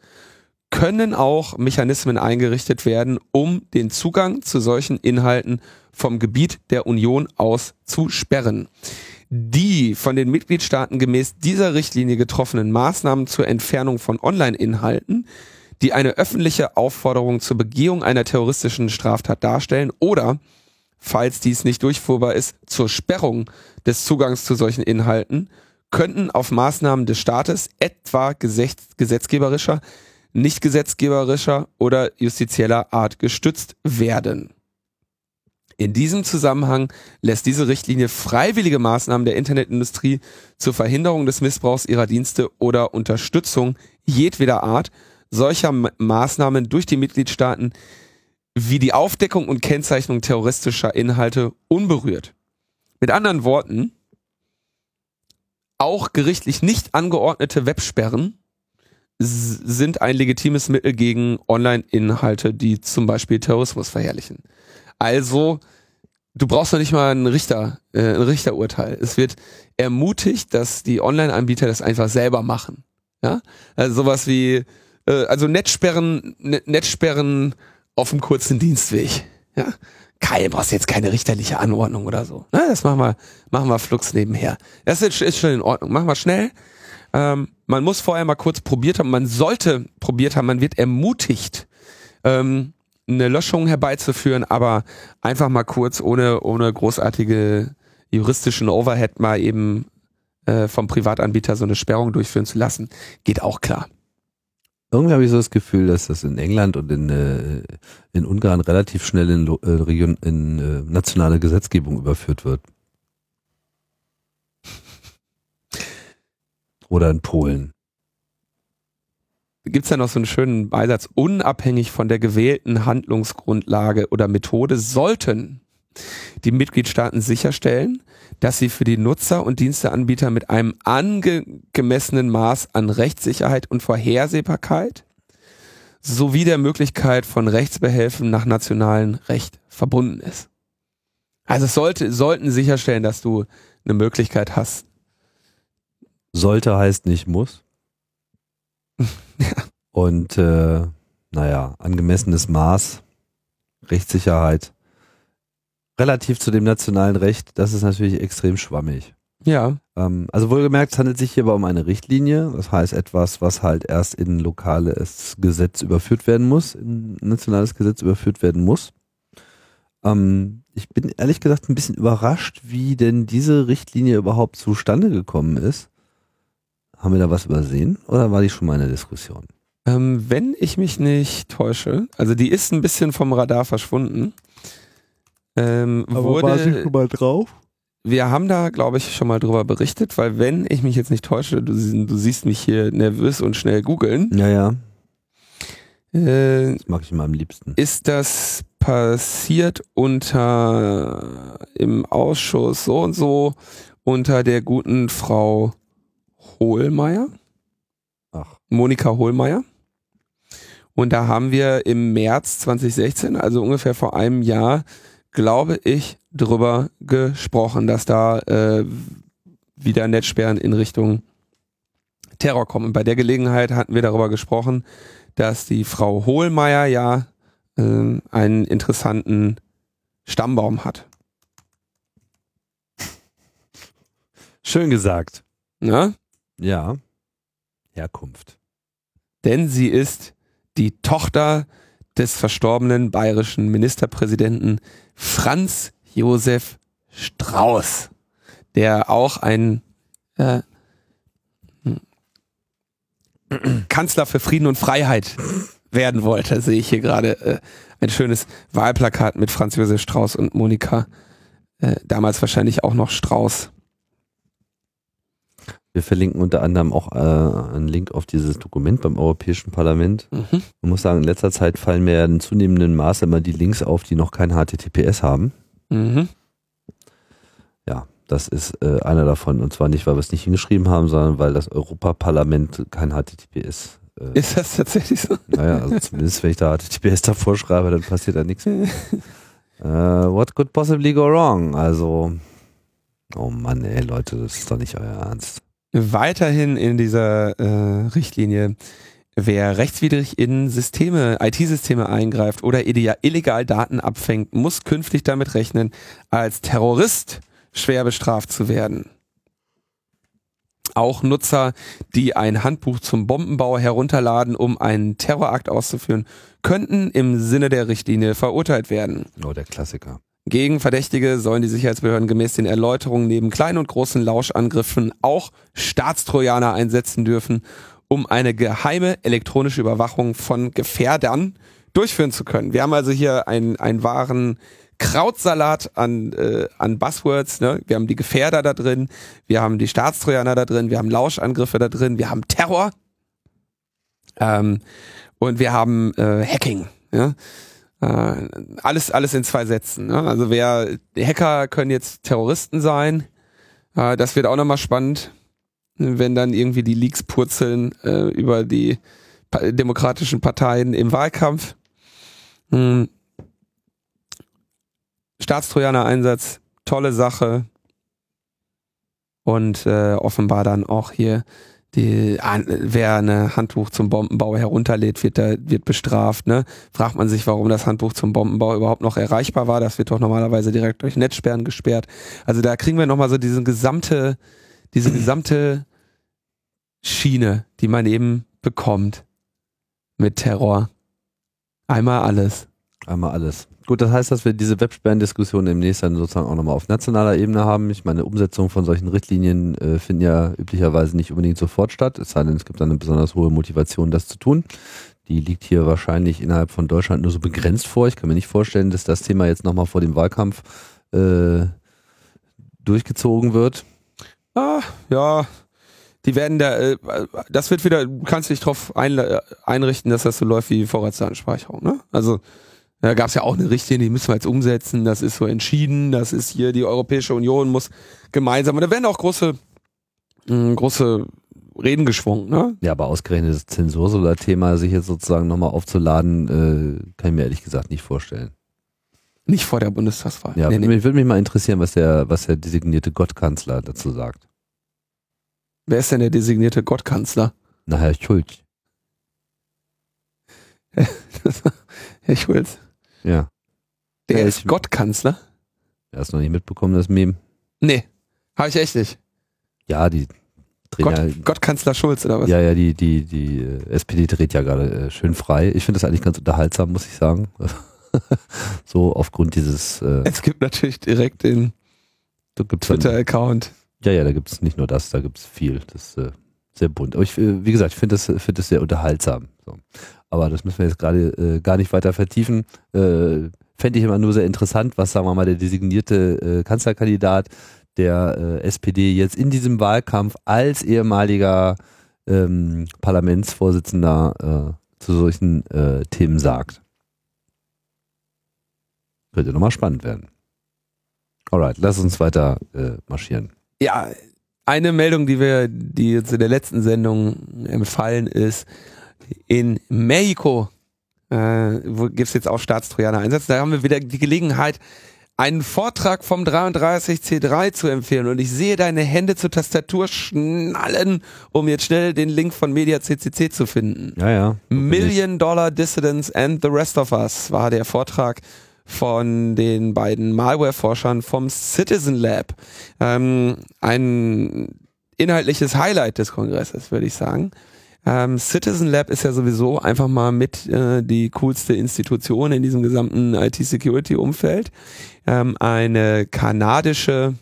können auch Mechanismen eingerichtet werden, um den Zugang zu solchen Inhalten vom Gebiet der Union aus zu sperren. Die von den Mitgliedstaaten gemäß dieser Richtlinie getroffenen Maßnahmen zur Entfernung von Online-Inhalten, die eine öffentliche Aufforderung zur Begehung einer terroristischen Straftat darstellen oder, falls dies nicht durchführbar ist, zur Sperrung des Zugangs zu solchen Inhalten, könnten auf Maßnahmen des Staates, etwa gesetzgeberischer, nicht gesetzgeberischer oder justizieller Art gestützt werden. In diesem Zusammenhang lässt diese Richtlinie freiwillige Maßnahmen der Internetindustrie zur Verhinderung des Missbrauchs ihrer Dienste oder Unterstützung jedweder Art solcher Maßnahmen durch die Mitgliedstaaten wie die Aufdeckung und Kennzeichnung terroristischer Inhalte unberührt. Mit anderen Worten, auch gerichtlich nicht angeordnete Websperren sind ein legitimes Mittel gegen Online-Inhalte, die zum Beispiel Terrorismus verherrlichen. Also, du brauchst noch nicht mal einen Richter, äh, ein Richterurteil. Es wird ermutigt, dass die Online-Anbieter das einfach selber machen. Ja, also sowas wie, äh, also Netzsperren, Netzsperren auf dem kurzen Dienstweg. Ja, Kai, brauchst jetzt keine richterliche Anordnung oder so. Na, das machen wir, machen wir flugs nebenher. Das ist, ist schon in Ordnung. Machen wir schnell. Ähm, man muss vorher mal kurz probiert haben. Man sollte probiert haben. Man wird ermutigt, ähm, eine Löschung herbeizuführen, aber einfach mal kurz ohne, ohne großartige juristischen Overhead mal eben äh, vom Privatanbieter so eine Sperrung durchführen zu lassen, geht auch klar. Irgendwie habe ich so das Gefühl, dass das in England und in, äh, in Ungarn relativ schnell in, äh, Region, in äh, nationale Gesetzgebung überführt wird. Oder in Polen gibt es ja noch so einen schönen Beisatz, unabhängig von der gewählten Handlungsgrundlage oder Methode sollten die Mitgliedstaaten sicherstellen, dass sie für die Nutzer und Diensteanbieter mit einem angemessenen Maß an Rechtssicherheit und Vorhersehbarkeit sowie der Möglichkeit von Rechtsbehelfen nach nationalem Recht verbunden ist. Also es sollte, sollten sicherstellen, dass du eine Möglichkeit hast. Sollte heißt nicht muss. <laughs> Und äh, naja, angemessenes Maß, Rechtssicherheit, relativ zu dem nationalen Recht, das ist natürlich extrem schwammig. Ja. Ähm, also wohlgemerkt, es handelt sich hierbei um eine Richtlinie, das heißt etwas, was halt erst in lokales Gesetz überführt werden muss, in nationales Gesetz überführt werden muss. Ähm, ich bin ehrlich gesagt ein bisschen überrascht, wie denn diese Richtlinie überhaupt zustande gekommen ist. Haben wir da was übersehen oder war die schon mal eine Diskussion? Ähm, wenn ich mich nicht täusche, also die ist ein bisschen vom Radar verschwunden. Ähm, Aber wurde, war sie schon mal drauf? Wir haben da, glaube ich, schon mal drüber berichtet, weil wenn ich mich jetzt nicht täusche, du, du siehst mich hier nervös und schnell googeln. Ja, ja. Äh, das mag ich immer am liebsten. Ist das passiert unter im Ausschuss so und so unter der guten Frau Hohlmeier. Ach. Monika Hohlmeier. Und da haben wir im März 2016, also ungefähr vor einem Jahr, glaube ich, drüber gesprochen, dass da äh, wieder Netzsperren in Richtung Terror kommen. Und bei der Gelegenheit hatten wir darüber gesprochen, dass die Frau Hohlmeier ja äh, einen interessanten Stammbaum hat. Schön gesagt. Ne? Ja. Herkunft. Denn sie ist die Tochter des verstorbenen bayerischen Ministerpräsidenten Franz Josef Strauß, der auch ein äh, Kanzler für Frieden und Freiheit werden wollte, sehe ich hier gerade äh, ein schönes Wahlplakat mit Franz Josef Strauß und Monika, äh, damals wahrscheinlich auch noch Strauß. Wir verlinken unter anderem auch äh, einen Link auf dieses Dokument beim Europäischen Parlament. Mhm. Man muss sagen, in letzter Zeit fallen mir in zunehmendem Maße immer die Links auf, die noch kein HTTPS haben. Mhm. Ja, das ist äh, einer davon. Und zwar nicht, weil wir es nicht hingeschrieben haben, sondern weil das Europaparlament kein HTTPS äh, Ist das tatsächlich so? Naja, also <laughs> zumindest wenn ich da HTTPS davor schreibe, dann passiert da nichts. Äh, what could possibly go wrong? Also, oh Mann, ey, Leute, das ist doch nicht euer Ernst. Weiterhin in dieser äh, Richtlinie, wer rechtswidrig in Systeme, IT-Systeme eingreift oder illegal Daten abfängt, muss künftig damit rechnen, als Terrorist schwer bestraft zu werden. Auch Nutzer, die ein Handbuch zum Bombenbau herunterladen, um einen Terrorakt auszuführen, könnten im Sinne der Richtlinie verurteilt werden. Oh, der Klassiker. Gegen Verdächtige sollen die Sicherheitsbehörden gemäß den Erläuterungen neben kleinen und großen Lauschangriffen auch Staatstrojaner einsetzen dürfen, um eine geheime elektronische Überwachung von Gefährdern durchführen zu können. Wir haben also hier einen, einen wahren Krautsalat an, äh, an Buzzwords. Ne? Wir haben die Gefährder da drin, wir haben die Staatstrojaner da drin, wir haben Lauschangriffe da drin, wir haben Terror ähm, und wir haben äh, Hacking. Ja? Äh, alles, alles in zwei Sätzen. Ne? Also wer Hacker können jetzt Terroristen sein. Äh, das wird auch nochmal spannend, wenn dann irgendwie die Leaks purzeln äh, über die pa demokratischen Parteien im Wahlkampf. Hm. Staatstrojaner-Einsatz, tolle Sache. Und äh, offenbar dann auch hier die, wer eine Handbuch zum Bombenbau herunterlädt, wird, da, wird bestraft. Ne? Fragt man sich, warum das Handbuch zum Bombenbau überhaupt noch erreichbar war. Das wird doch normalerweise direkt durch Netzsperren gesperrt. Also da kriegen wir nochmal so diese gesamte, diese gesamte Schiene, die man eben bekommt mit Terror. Einmal alles. Einmal alles. Gut, das heißt, dass wir diese Websperren-Diskussion demnächst dann sozusagen auch nochmal auf nationaler Ebene haben. Ich meine, Umsetzung von solchen Richtlinien äh, finden ja üblicherweise nicht unbedingt sofort statt, es sei denn, es gibt dann eine besonders hohe Motivation, das zu tun. Die liegt hier wahrscheinlich innerhalb von Deutschland nur so begrenzt vor. Ich kann mir nicht vorstellen, dass das Thema jetzt nochmal vor dem Wahlkampf äh, durchgezogen wird. Ah, ja. Die werden da, äh, das wird wieder, du kannst dich drauf ein, einrichten, dass das so läuft wie Vorratsdatenspeicherung, ne? Also, da gab es ja auch eine Richtlinie, die müssen wir jetzt umsetzen, das ist so entschieden, das ist hier, die Europäische Union muss gemeinsam, und da werden auch große, mh, große Reden geschwungen, ne? Ja, aber ausgerechnet das Zensursolar-Thema sich jetzt sozusagen nochmal aufzuladen, äh, kann ich mir ehrlich gesagt nicht vorstellen. Nicht vor der Bundestagswahl. Ja, Nee, nee. mich würde mich mal interessieren, was der, was der designierte Gottkanzler dazu sagt. Wer ist denn der designierte Gottkanzler? Na, Herr Schulz. <laughs> Herr Schulz. Ja. Der Ja, ist Gottkanzler? Er ist noch nicht mitbekommen, das Meme. Nee, habe ich echt nicht. Ja, die drehen Gott, ja, Gottkanzler Schulz oder was? ja, ja, die, die, die äh, SPD dreht ja gerade äh, schön frei. Ich finde das eigentlich ganz unterhaltsam, muss ich sagen. <laughs> so aufgrund dieses, äh, Es gibt natürlich direkt den Twitter-Account. ja, ja, da gibt es nicht nur das, da gibt es viel. Das ist äh, sehr bunt. Aber ich, äh, wie gesagt, ich finde das, finde das sehr unterhaltsam. So. Aber das müssen wir jetzt gerade äh, gar nicht weiter vertiefen. Äh, Fände ich immer nur sehr interessant, was, sagen wir mal, der designierte äh, Kanzlerkandidat der äh, SPD jetzt in diesem Wahlkampf als ehemaliger ähm, Parlamentsvorsitzender äh, zu solchen äh, Themen sagt. Könnte nochmal spannend werden. Alright, lass uns weiter marschieren. Ja, eine Meldung, die wir, die jetzt in der letzten Sendung empfallen ist, in Mexiko äh, wo gibt's jetzt auch Staatstrojaner Einsatz. Da haben wir wieder die Gelegenheit, einen Vortrag vom 33C3 zu empfehlen und ich sehe deine Hände zur Tastatur schnallen, um jetzt schnell den Link von Media CCC zu finden. Ja, ja. Million Dollar Dissidents and the Rest of Us war der Vortrag von den beiden Malware-Forschern vom Citizen Lab. Ähm, ein inhaltliches Highlight des Kongresses, würde ich sagen. Ähm, Citizen Lab ist ja sowieso einfach mal mit äh, die coolste Institution in diesem gesamten IT-Security-Umfeld. Ähm, eine kanadische,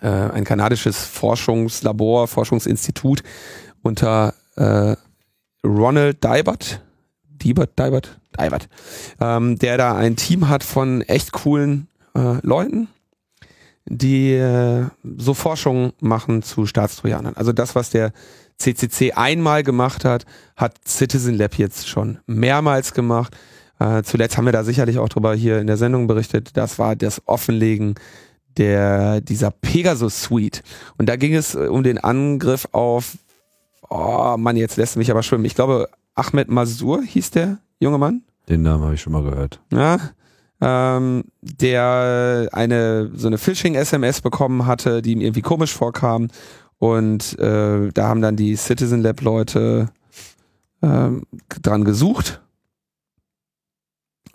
äh, ein kanadisches Forschungslabor, Forschungsinstitut unter äh, Ronald Dybert, Dybert, Dybert, Dybert, ähm, der da ein Team hat von echt coolen äh, Leuten, die äh, so Forschung machen zu Staatstrojanern. Also das, was der CCC einmal gemacht hat, hat Citizen Lab jetzt schon mehrmals gemacht. Äh, zuletzt haben wir da sicherlich auch drüber hier in der Sendung berichtet. Das war das Offenlegen der dieser Pegasus Suite. Und da ging es äh, um den Angriff auf, oh Mann, jetzt lässt mich aber schwimmen. Ich glaube, Ahmed Masur hieß der junge Mann. Den Namen habe ich schon mal gehört. Ja, ähm, der eine so eine Phishing-SMS bekommen hatte, die ihm irgendwie komisch vorkam. Und äh, da haben dann die Citizen Lab Leute ähm, dran gesucht,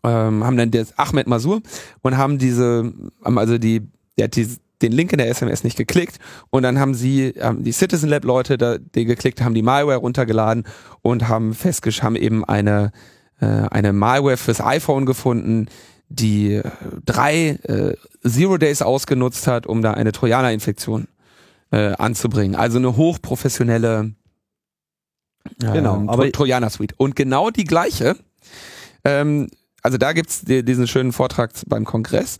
ähm, haben dann das Ahmed Masur und haben diese, haben also die, der hat die, den Link in der SMS nicht geklickt. Und dann haben sie, haben die Citizen Lab Leute, da, die geklickt haben, die Malware runtergeladen und haben festgestellt, haben eben eine, äh, eine Malware fürs iPhone gefunden, die äh, drei äh, Zero Days ausgenutzt hat, um da eine Trojaner-Infektion äh, anzubringen. Also eine hochprofessionelle äh, Genau, aber- Trojaner-Suite. Und genau die gleiche, ähm, also da gibt's die, diesen schönen Vortrag beim Kongress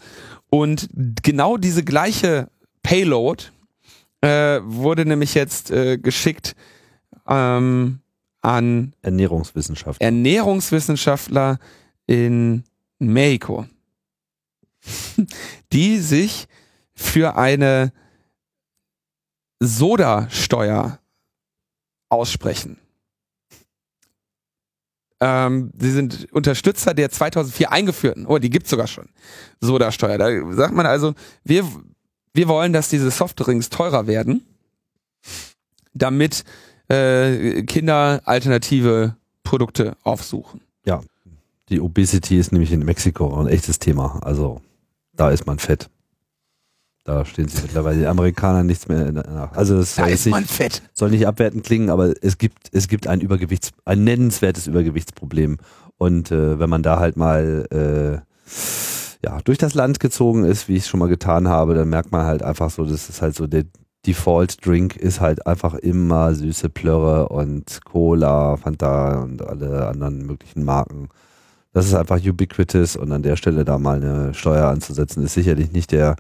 und genau diese gleiche Payload äh, wurde nämlich jetzt äh, geschickt ähm, an Ernährungswissenschaft. Ernährungswissenschaftler in Mexiko, <laughs> die sich für eine Sodasteuer aussprechen. Ähm, sie sind Unterstützer der 2004 eingeführten, oh, die gibt's sogar schon, Sodasteuer. Da sagt man also, wir, wir wollen, dass diese Softdrinks teurer werden, damit äh, Kinder alternative Produkte aufsuchen. Die Obesity ist nämlich in Mexiko ein echtes Thema. Also da ist man fett. Da stehen sich mittlerweile die Amerikaner nichts mehr nach. Also das Da soll, nicht, fett. soll nicht abwertend klingen, aber es gibt, es gibt ein Übergewichts, ein nennenswertes Übergewichtsproblem. Und äh, wenn man da halt mal äh, ja, durch das Land gezogen ist, wie ich es schon mal getan habe, dann merkt man halt einfach so, das ist halt so der Default Drink ist halt einfach immer süße Plörre und Cola, Fanta und alle anderen möglichen Marken. Das ist einfach ubiquitous und an der Stelle da mal eine Steuer anzusetzen, ist sicherlich nicht der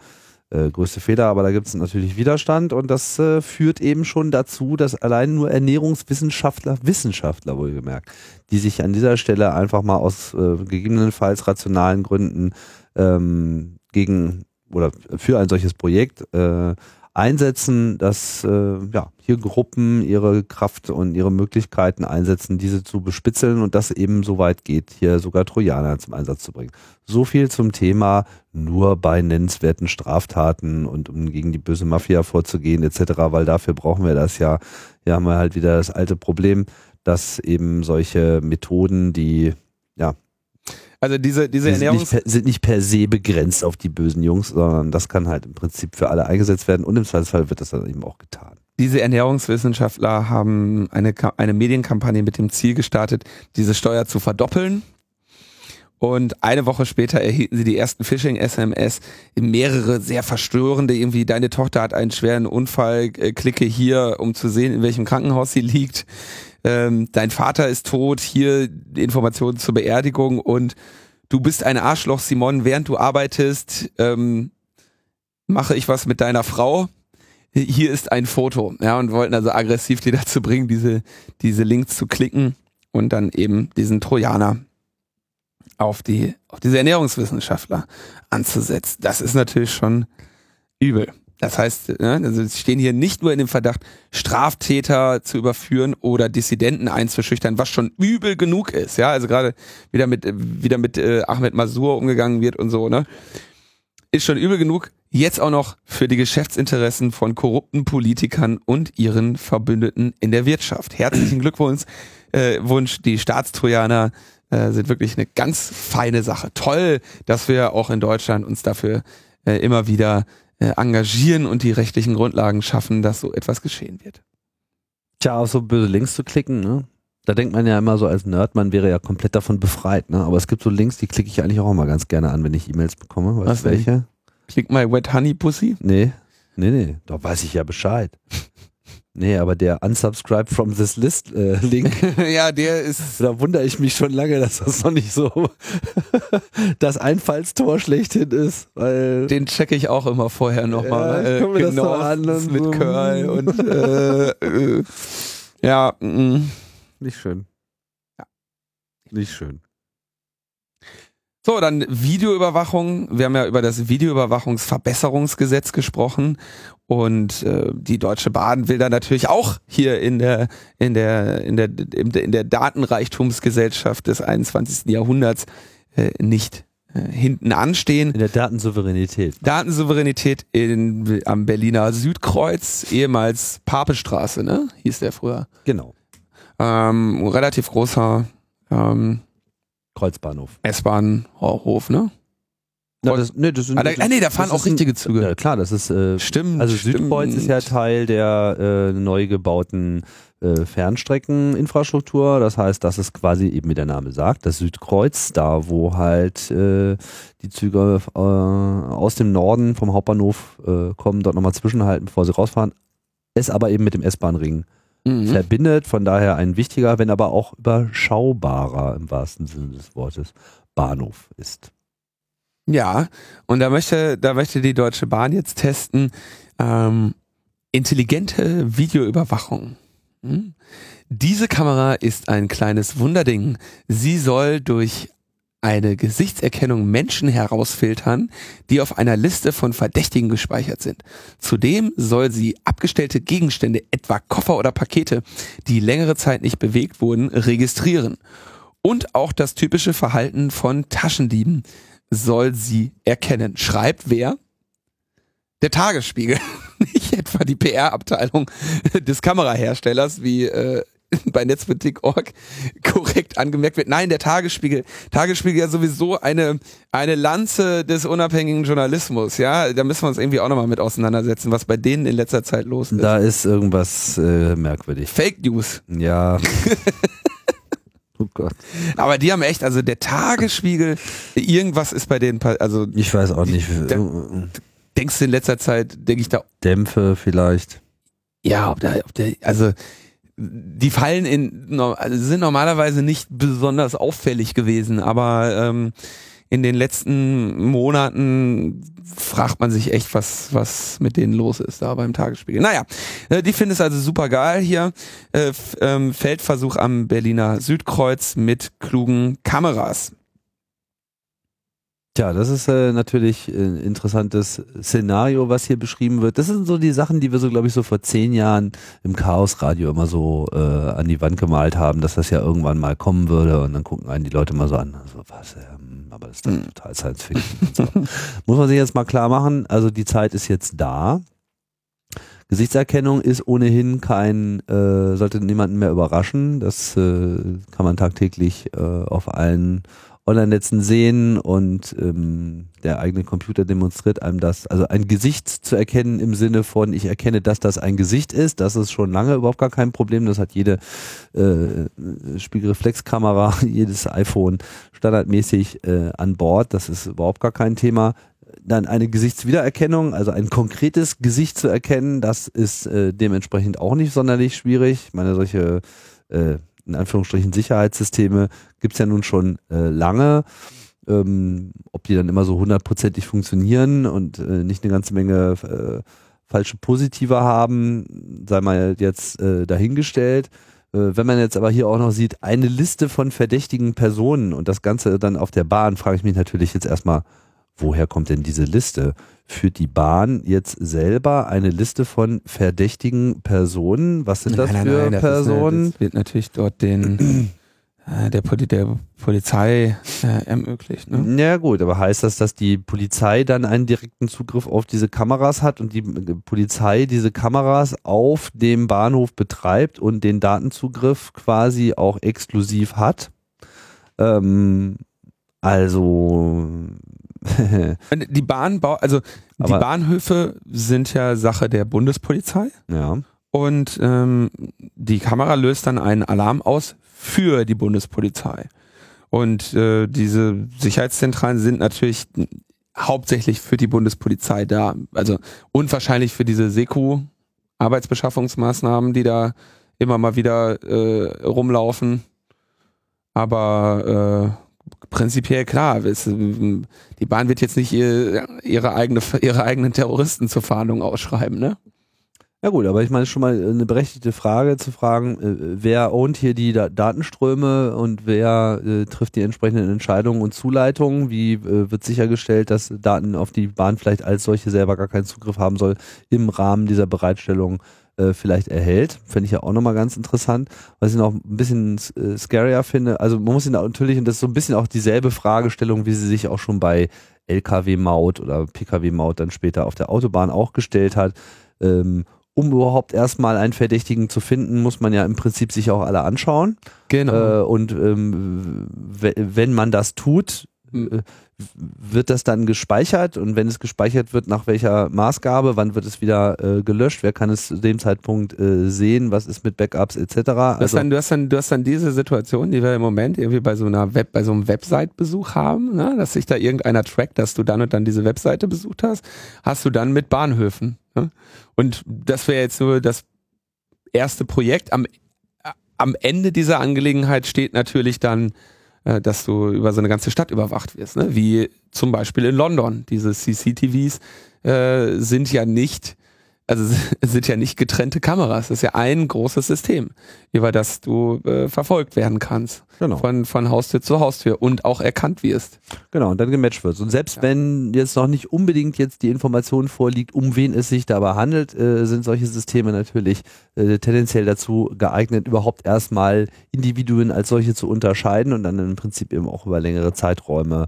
äh, größte Fehler, aber da gibt es natürlich Widerstand und das äh, führt eben schon dazu, dass allein nur Ernährungswissenschaftler, Wissenschaftler wohlgemerkt, die sich an dieser Stelle einfach mal aus äh, gegebenenfalls rationalen Gründen ähm, gegen oder für ein solches Projekt äh, einsetzen, dass äh, ja, hier Gruppen ihre Kraft und ihre Möglichkeiten einsetzen, diese zu bespitzeln und das eben so weit geht, hier sogar Trojaner zum Einsatz zu bringen. So viel zum Thema nur bei nennenswerten Straftaten und um gegen die böse Mafia vorzugehen etc., weil dafür brauchen wir das ja. Hier haben wir halt wieder das alte Problem, dass eben solche Methoden, die ja Also diese, diese die sind, nicht per, sind nicht per se begrenzt auf die bösen Jungs, sondern das kann halt im Prinzip für alle eingesetzt werden und im Zweifelsfall wird das dann eben auch getan. Diese Ernährungswissenschaftler haben eine, eine Medienkampagne mit dem Ziel gestartet, diese Steuer zu verdoppeln. Und eine Woche später erhielten sie die ersten Phishing-SMS, mehrere sehr verstörende, irgendwie, deine Tochter hat einen schweren Unfall, äh, klicke hier, um zu sehen, in welchem Krankenhaus sie liegt. Ähm, dein Vater ist tot, hier Informationen zur Beerdigung. Und du bist ein Arschloch, Simon, während du arbeitest, ähm, mache ich was mit deiner Frau. Hier ist ein Foto, ja, und wollten also aggressiv die dazu bringen, diese, diese Links zu klicken und dann eben diesen Trojaner auf die, auf diese Ernährungswissenschaftler anzusetzen. Das ist natürlich schon übel. Das heißt, ne, also sie stehen hier nicht nur in dem Verdacht, Straftäter zu überführen oder Dissidenten einzuschüchtern, was schon übel genug ist. Ja, also gerade wieder mit wieder mit äh, Ahmed Masur umgegangen wird und so. Ne, ist schon übel genug. Jetzt auch noch für die Geschäftsinteressen von korrupten Politikern und ihren Verbündeten in der Wirtschaft. Herzlichen Glückwunsch, äh, Wunsch, die Staatstrojaner äh, sind wirklich eine ganz feine Sache. Toll, dass wir auch in Deutschland uns dafür äh, immer wieder äh, engagieren und die rechtlichen Grundlagen schaffen, dass so etwas geschehen wird. Tja, auf so böse Links zu klicken, ne? Da denkt man ja immer so als Nerd, man wäre ja komplett davon befreit, ne? Aber es gibt so Links, die klicke ich eigentlich auch immer ganz gerne an, wenn ich E-Mails bekomme. Weißt Was, du welche? Klick mal Wet Honey Pussy. Nee. Nee, nee. Da weiß ich ja Bescheid. Nee, aber der Unsubscribe from this list äh, Link, <laughs> ja, der ist. da wundere ich mich schon lange, dass das noch nicht so <laughs> das Einfallstor schlechthin ist, weil Den checke ich auch immer vorher nochmal. Ja, das genau, noch an mit so. Curl und <laughs> äh, äh, ja, mm. nicht schön. Ja. Nicht schön. So, dann Videoüberwachung. Wir haben ja über das Videoüberwachungsverbesserungsgesetz gesprochen und äh, die Deutsche Bahn will da natürlich auch hier in der in der in der in der, Datenreichtumsgesellschaft des 21. Jahrhunderts äh, nicht äh, hinten anstehen. In der Datensouveränität. Datensouveränität in, am Berliner Südkreuz, ehemals Papestraße, ne? Hieß der früher. Genau. Ähm, relativ großer ähm, Kreuzbahnhof. S-Bahn-Hof, ne? Na, das, nee, das sind, Ah, da, ah, nee, da fahren auch richtige Züge. Ja, klar, das ist äh, Stimmt. also stimmt. Südkreuz ist ja Teil der äh, neu gebauten äh, Fernstreckeninfrastruktur. Das heißt, das ist quasi eben wie der Name sagt, das Südkreuz, da wo halt äh, die Züge äh, aus dem Norden vom Hauptbahnhof äh, kommen, dort nochmal zwischenhalten, bevor sie rausfahren. Es aber eben mit dem S-Bahn-Ring Mhm. verbindet, von daher ein wichtiger, wenn aber auch überschaubarer im wahrsten Sinne des Wortes Bahnhof ist. Ja, und da möchte, da möchte die Deutsche Bahn jetzt testen, ähm, intelligente Videoüberwachung. Hm? Diese Kamera ist ein kleines Wunderding. Sie soll durch eine Gesichtserkennung Menschen herausfiltern, die auf einer Liste von Verdächtigen gespeichert sind. Zudem soll sie abgestellte Gegenstände, etwa Koffer oder Pakete, die längere Zeit nicht bewegt wurden, registrieren. Und auch das typische Verhalten von Taschendieben soll sie erkennen. Schreibt wer? Der Tagesspiegel. <laughs> Nicht etwa die PR-Abteilung des Kameraherstellers, wie äh, <laughs> bei Netzpolitik.org korrekt angemerkt wird. Nein, der Tagesspiegel. Tagesspiegel ja sowieso eine, eine Lanze des unabhängigen Journalismus. Ja, da müssen wir uns irgendwie auch nochmal mit auseinandersetzen, was bei denen in letzter Zeit los ist. Da ist irgendwas äh, merkwürdig. Fake News. Ja. <laughs> oh Gott. Aber die haben echt, also der Tagesspiegel, irgendwas ist bei denen, also Ich weiß auch nicht. Der- denkst du in letzter Zeit, denke ich da, Dämpfe vielleicht. ja, ob der, ob der, also die fallen in, also sind normalerweise nicht besonders auffällig gewesen, aber ähm, in den letzten Monaten fragt man sich echt, was, was mit denen los ist da beim Tagesspiegel. Naja, äh, die finden es also super geil hier. Äh, ähm, Feldversuch am Berliner Südkreuz mit klugen Kameras. Tja, das ist äh, natürlich ein interessantes Szenario, was hier beschrieben wird. Das sind so die Sachen, die wir so, glaube ich, so vor zehn Jahren im Chaosradio immer so äh, an die Wand gemalt haben, dass das ja irgendwann mal kommen würde und dann gucken einen die Leute mal so an, so was, ähm, aber das ist Hm. total Science Fiction. So. <laughs> Muss man sich jetzt mal klar machen, also die Zeit ist jetzt da. Gesichtserkennung ist ohnehin kein, äh, sollte niemanden mehr überraschen. Das äh, kann man tagtäglich äh, auf allen Online-Netzen sehen und ähm, der eigene Computer demonstriert einem das. Also ein Gesicht zu erkennen im Sinne von, ich erkenne, dass das ein Gesicht ist, das ist schon lange überhaupt gar kein Problem. Das hat jede äh, Spiegelreflexkamera, <laughs> jedes iPhone standardmäßig äh, an Bord. Das ist überhaupt gar kein Thema. Dann eine Gesichtswiedererkennung, also ein konkretes Gesicht zu erkennen, das ist äh, dementsprechend auch nicht sonderlich schwierig. Ich meine, solche äh, in Anführungsstrichen Sicherheitssysteme gibt's ja nun schon äh, lange. Ähm, ob die dann immer so hundertprozentig funktionieren und äh, nicht eine ganze Menge äh, falsche Positive haben, sei mal jetzt äh, dahingestellt. Äh, wenn man jetzt aber hier auch noch sieht, eine Liste von verdächtigen Personen und das Ganze dann auf der Bahn, frage ich mich natürlich jetzt erstmal, woher kommt denn diese Liste? Führt die Bahn jetzt selber eine Liste von verdächtigen Personen? Was sind das Nein, nein, für nein, das ist Personen? Das wird natürlich dort den <clears throat> äh, der, Poli der Polizei äh, ermöglicht. Ne? Ja gut, aber heißt das, dass die Polizei dann einen direkten Zugriff auf diese Kameras hat und die äh, Polizei diese Kameras auf dem Bahnhof betreibt und den Datenzugriff quasi auch exklusiv hat? Ähm, also die Bahnbau, also die Aber- Bahnhöfe sind ja Sache der Bundespolizei ja, und ähm, die Kamera löst dann einen Alarm aus für die Bundespolizei. Und äh, diese Sicherheitszentralen sind natürlich hauptsächlich für die Bundespolizei da. Also unwahrscheinlich für diese Seku Arbeitsbeschaffungsmaßnahmen, die da immer mal wieder äh, rumlaufen. Aber äh, prinzipiell klar, ähm, die Bahn wird jetzt nicht ihr, ihre, eigene, ihre eigenen Terroristen zur Fahndung ausschreiben, ne? Ja gut, aber ich meine schon mal eine berechtigte Frage zu fragen, äh, wer ownt hier die Da- Datenströme und wer äh, trifft die entsprechenden Entscheidungen und Zuleitungen? Wie äh, wird sichergestellt, dass Daten auf die Bahn vielleicht als solche selber gar keinen Zugriff haben soll im Rahmen dieser Bereitstellung äh, vielleicht erhält? Fände ich ja auch nochmal ganz interessant. Was ich noch ein bisschen äh, scarier finde, also man muss ihn natürlich, und das ist so ein bisschen auch dieselbe Fragestellung, wie sie sich auch schon bei Lkw-Maut oder Pkw-Maut dann später auf der Autobahn auch gestellt hat. Ähm, um überhaupt erstmal einen Verdächtigen zu finden, muss man ja im Prinzip sich auch alle anschauen. Genau. Äh, und ähm, we- wenn man das tut, äh, wird das dann gespeichert und wenn es gespeichert wird, nach welcher Maßgabe, wann wird es wieder äh, gelöscht, wer kann es zu dem Zeitpunkt äh, sehen, was ist mit Backups etc. Du hast, Also, dann, du, hast dann, du hast dann diese Situation, die wir im Moment irgendwie bei so einer Web, bei so einem Website-Besuch haben, ne? dass sich da irgendeiner trackt, dass du dann und dann diese Webseite besucht hast, hast du dann mit Bahnhöfen. Ne? Und das wäre jetzt nur das erste Projekt. Am, äh, am Ende dieser Angelegenheit steht natürlich dann, äh, dass du über so eine ganze Stadt überwacht wirst, ne? wie zum Beispiel in London. Diese CCTVs äh, sind ja nicht also <laughs> es sind ja nicht getrennte Kameras, das ist ja ein großes System, über das du äh, verfolgt werden kannst. genau. Von, von Haustür zu Haustür und auch erkannt wirst. Genau, und dann gematcht wird. Und selbst Ja. wenn jetzt noch nicht unbedingt jetzt die Information vorliegt, um wen es sich dabei handelt, äh, sind solche Systeme natürlich äh, tendenziell dazu geeignet, überhaupt erstmal Individuen als solche zu unterscheiden und dann im Prinzip eben auch über längere Zeiträume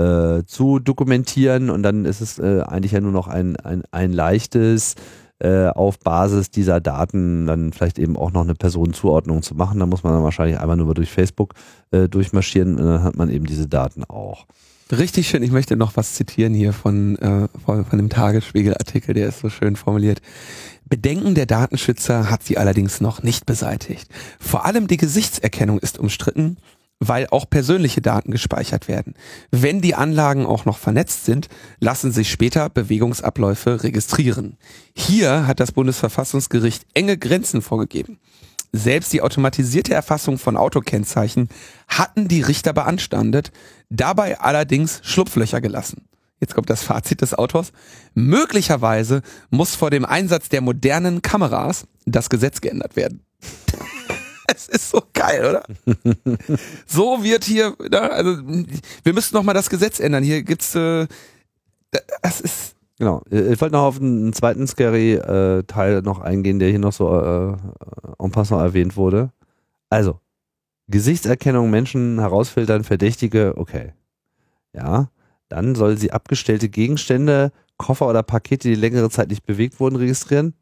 äh, zu dokumentieren. Und dann ist es äh, eigentlich ja nur noch ein, ein, ein leichtes äh, auf Basis dieser Daten dann vielleicht eben auch noch eine Personenzuordnung zu machen. Da muss man dann wahrscheinlich einmal nur durch Facebook äh, durchmarschieren und dann hat man eben diese Daten auch. Richtig schön, ich möchte noch was zitieren hier von, äh, von, von dem Tagesspiegel-Artikel, der ist so schön formuliert. Bedenken der Datenschützer hat sie allerdings noch nicht beseitigt. Vor allem die Gesichtserkennung ist umstritten, weil auch persönliche Daten gespeichert werden. Wenn die Anlagen auch noch vernetzt sind, lassen sich später Bewegungsabläufe registrieren. Hier hat das Bundesverfassungsgericht enge Grenzen vorgegeben. Selbst die automatisierte Erfassung von Autokennzeichen hatten die Richter beanstandet, dabei allerdings Schlupflöcher gelassen. Jetzt kommt das Fazit des Autors. Möglicherweise muss vor dem Einsatz der modernen Kameras das Gesetz geändert werden. Es ist so geil, oder? <laughs> so wird hier, ne, also wir müssten noch mal das Gesetz ändern. Hier gibt's, äh, das ist Genau. Äh, Ich wollte noch auf einen zweiten Scary-Teil noch eingehen, der hier noch so äh, en passant erwähnt wurde. Also, Gesichtserkennung, Menschen herausfiltern, Verdächtige, okay. Ja, dann soll sie abgestellte Gegenstände, Koffer oder Pakete, die längere Zeit nicht bewegt wurden, registrieren.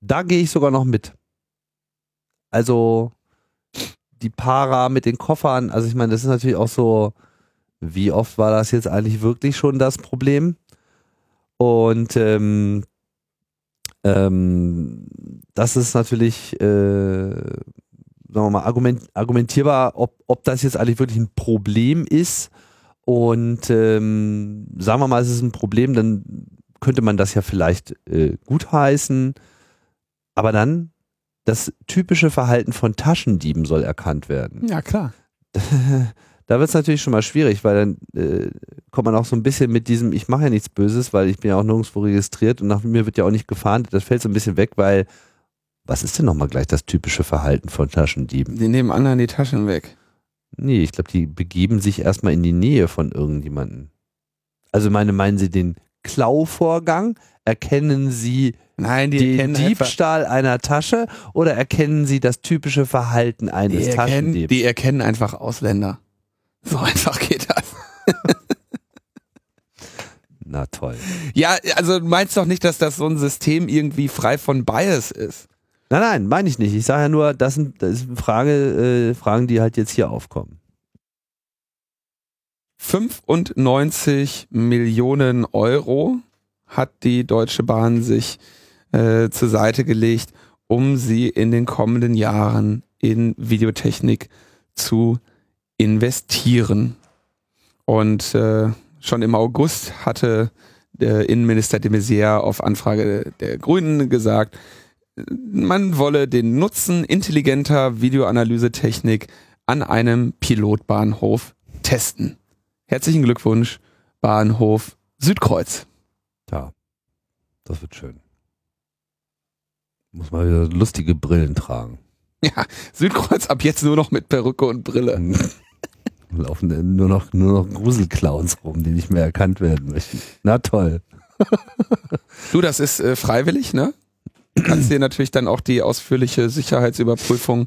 Da gehe ich sogar noch mit. Also, die Para mit den Koffern, also ich meine, das ist natürlich auch so, wie oft war das jetzt eigentlich wirklich schon das Problem? Und ähm, ähm, das ist natürlich, äh, sagen wir mal, argument, argumentierbar, ob, ob das jetzt eigentlich wirklich ein Problem ist. Und ähm, sagen wir mal, es ist ein Problem, dann könnte man das ja vielleicht äh, gutheißen. Aber dann, das typische Verhalten von Taschendieben soll erkannt werden ja klar. <laughs> da wird es natürlich schon mal schwierig, weil dann äh, kommt man auch so ein bisschen mit diesem, ich mache ja nichts Böses, weil ich bin ja auch nirgendwo registriert und nach mir wird ja auch nicht gefahndet. Das fällt so ein bisschen weg, weil was ist denn nochmal gleich das typische Verhalten von Taschendieben? Die nehmen anderen die Taschen weg. Nee, ich glaube, die begeben sich erstmal in die Nähe von irgendjemandem. Also meine, meinen Sie den Klauvorgang? Erkennen Sie Nein, die den erkennen einfach, Diebstahl einer Tasche oder erkennen Sie das typische Verhalten die eines erkennen, Taschendiebs? die erkennen einfach Ausländer. So <laughs> einfach geht das. Na toll. Ja, also du meinst doch nicht, dass das so ein System irgendwie frei von Bias ist. Nein, nein, meine ich nicht. Ich sage ja nur, das sind, das sind Frage, äh, Fragen, die halt jetzt hier aufkommen. 95 Millionen Euro hat die Deutsche Bahn sich äh, zur Seite gelegt, um sie in den kommenden Jahren in Videotechnik zu investieren. Und äh, schon im August hatte der Innenminister de Maizière auf Anfrage der Grünen gesagt, man wolle den Nutzen intelligenter Videoanalysetechnik an einem Pilotbahnhof testen. Herzlichen Glückwunsch, Bahnhof Südkreuz. Ja, das wird schön. Muss mal wieder lustige Brillen tragen. <laughs> Ja, Südkreuz ab jetzt nur noch mit Perücke und Brille. <laughs> Laufen nur noch, nur noch Gruselclowns rum, die nicht mehr erkannt werden möchten. Na toll. Du, das ist äh, freiwillig, ne? Du kannst dir natürlich dann auch die ausführliche Sicherheitsüberprüfung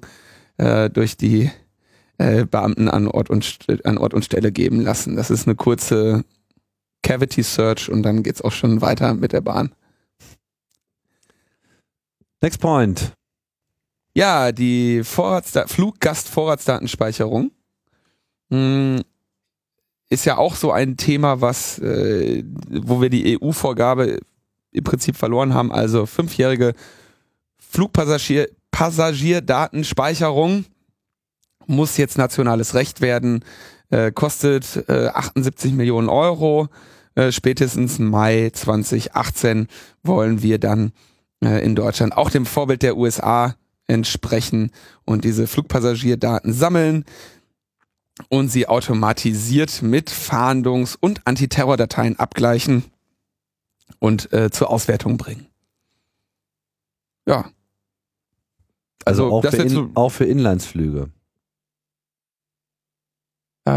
äh, durch die äh, Beamten an Ort, und, an Ort und Stelle geben lassen. Das ist eine kurze Cavity Search und dann geht's auch schon weiter mit der Bahn. Next point. Ja, die Vorratsda Fluggastvorratsdatenspeicherung mh, ist ja auch so ein Thema, was, äh, wo wir die EU-Vorgabe im Prinzip verloren haben. Also fünfjährige Flugpassagier Passagierdatenspeicherung muss jetzt nationales Recht werden, äh, kostet äh, 78 Millionen Euro. Äh, spätestens Mai 2018 wollen wir dann äh, in Deutschland auch dem Vorbild der USA entsprechen und diese Flugpassagierdaten sammeln und sie automatisiert mit Fahndungs- und Antiterrordateien abgleichen und äh, zur Auswertung bringen. Ja. Also, Also, auch, für in, so- auch für Inlandsflüge. Äh,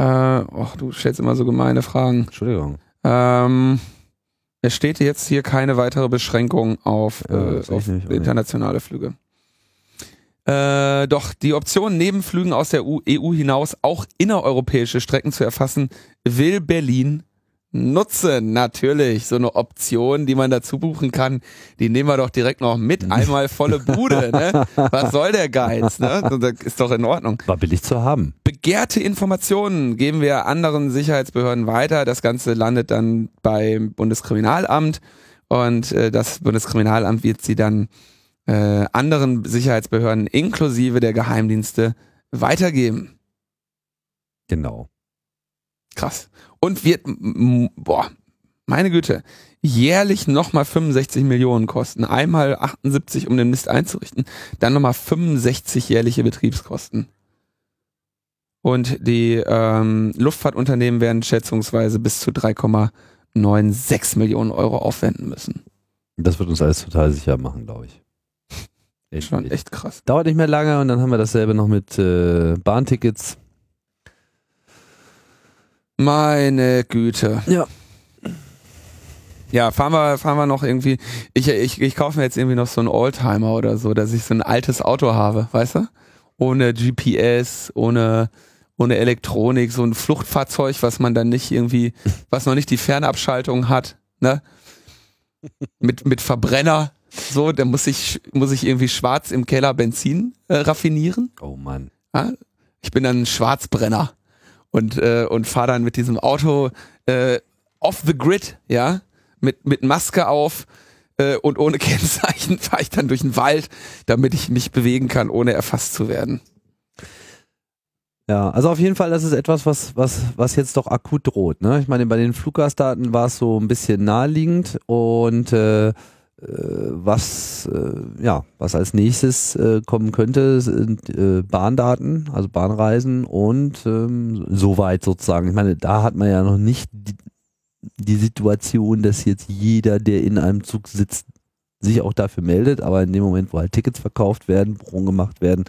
och, du stellst immer so gemeine Fragen. Entschuldigung. Ähm, es steht jetzt hier keine weitere Beschränkung auf, Ja, äh, auf nicht, internationale Flüge. Äh, doch die Option, neben Flügen aus der EU EU hinaus auch innereuropäische Strecken zu erfassen, will Berlin nutzen. Natürlich, so eine Option, die man dazu buchen kann, die nehmen wir doch direkt noch mit. Einmal volle Bude, ne? Was soll der Geiz, ne? Das ist doch in Ordnung. War billig zu haben. Begehrte Informationen geben wir anderen Sicherheitsbehörden weiter. Das Ganze landet dann beim Bundeskriminalamt und äh, das Bundeskriminalamt wird sie dann äh, anderen Sicherheitsbehörden inklusive der Geheimdienste weitergeben. Genau. Krass. Und wird, boah, meine Güte, jährlich nochmal 65 Millionen kosten. Einmal 78, um den Mist einzurichten, dann nochmal 65 jährliche Betriebskosten. Und die ähm, Luftfahrtunternehmen werden schätzungsweise bis zu 3,96 Millionen Euro aufwenden müssen. Das wird uns alles total sicher machen, glaube ich. Echt, Schon echt. echt krass. Dauert nicht mehr lange und dann haben wir dasselbe noch mit äh, Bahntickets. Meine Güte. Ja. Ja, fahren wir, fahren wir noch irgendwie. Ich, ich, ich kaufe mir jetzt irgendwie noch so einen Oldtimer oder so, dass ich so ein altes Auto habe, weißt du? Ohne GPS, ohne, ohne Elektronik, so ein Fluchtfahrzeug, was man dann nicht irgendwie, was noch nicht die Fernabschaltung hat, ne? Mit, mit Verbrenner, so, da muss ich, muss ich irgendwie schwarz im Keller Benzin äh, raffinieren. Oh Mann. Ja? Ich bin dann ein Schwarzbrenner und, äh, und fahre dann mit diesem Auto äh, off the grid, ja, mit, mit Maske auf äh, und ohne <laughs> Kennzeichen fahre ich dann durch den Wald, damit ich mich bewegen kann, ohne erfasst zu werden. Ja, also auf jeden Fall, das ist etwas, was, was, was jetzt doch akut droht. Ne? Ich meine, bei den Fluggastdaten war es so ein bisschen naheliegend und äh, was, äh, ja, was als nächstes äh, kommen könnte, sind äh, Bahndaten, also Bahnreisen und ähm, soweit sozusagen. Ich meine, da hat man ja noch nicht die, die Situation, dass jetzt jeder, der in einem Zug sitzt, sich auch dafür meldet, aber in dem Moment, wo halt Tickets verkauft werden, Buchungen gemacht werden,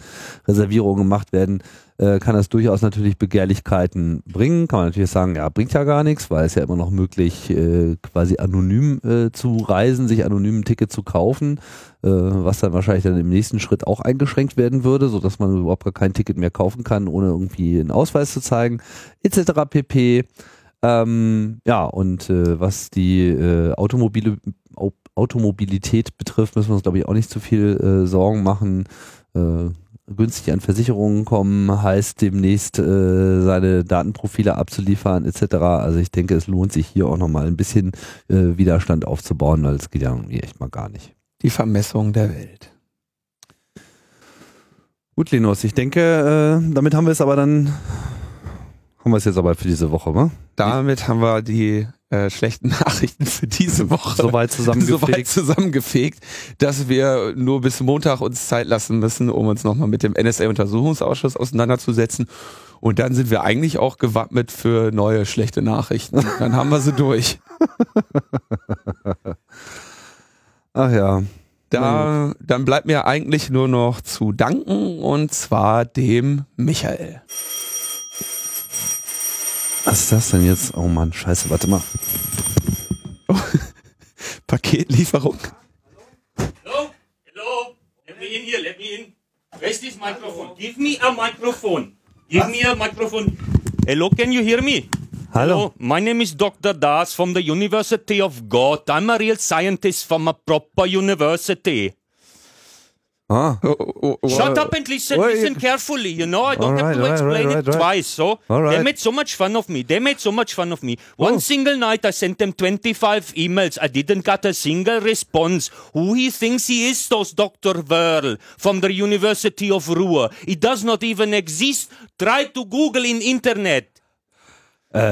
Reservierungen gemacht werden, äh, kann das durchaus natürlich Begehrlichkeiten bringen. Kann man natürlich sagen, ja, bringt ja gar nichts, weil es ja immer noch möglich, äh, quasi anonym äh, zu reisen, sich anonym ein Ticket zu kaufen, äh, was dann wahrscheinlich dann im nächsten Schritt auch eingeschränkt werden würde, so dass man überhaupt gar kein Ticket mehr kaufen kann, ohne irgendwie einen Ausweis zu zeigen, etc. pp. Ähm, ja, und äh, was die Automobile, Automobilität betrifft, müssen wir uns, glaube ich, auch nicht zu viel Sorgen machen. Günstig an Versicherungen kommen, heißt demnächst äh, seine Datenprofile abzuliefern etc. Also ich denke, es lohnt sich hier auch nochmal ein bisschen äh, Widerstand aufzubauen, weil es geht ja irgendwie echt mal gar nicht. Die Vermessung der Welt. Gut, Linus, ich denke, äh, damit haben wir es aber dann, haben wir es jetzt aber für diese Woche, wa? Damit haben wir die äh, schlechten <laughs> Nachrichten für diese Woche soweit zusammengefegt. soweit zusammengefegt, dass wir nur bis Montag uns Zeit lassen müssen, um uns nochmal mit dem NSA-Untersuchungsausschuss auseinanderzusetzen. Und dann sind wir eigentlich auch gewappnet für neue schlechte Nachrichten. <laughs> Dann haben wir sie durch. Ach ja. Da, dann bleibt mir eigentlich nur noch zu danken und zwar dem Michael. Was ist das denn jetzt? Oh Mann, scheiße, warte mal. Oh, <laughs> Paketlieferung. Hello? Hello? Let me in here, let me in. Where's this microphone? Give me a microphone. Give me a microphone. Hello, can you hear me? Hallo. my name is Dr. Das from the University of God. I'm a real scientist from a proper university. Ah. Oh, oh, oh, Shut up and listen, listen carefully, you know, I don't All have to right, right, explain right, it right, right. twice, so All they made so much fun of me, they made so much fun of me. One Oh. single night I sent them 25 emails, I didn't get a single response. Who he thinks he is, those Dr. Wörl from the University of Ruhr. It does not even exist. Try to Google in internet.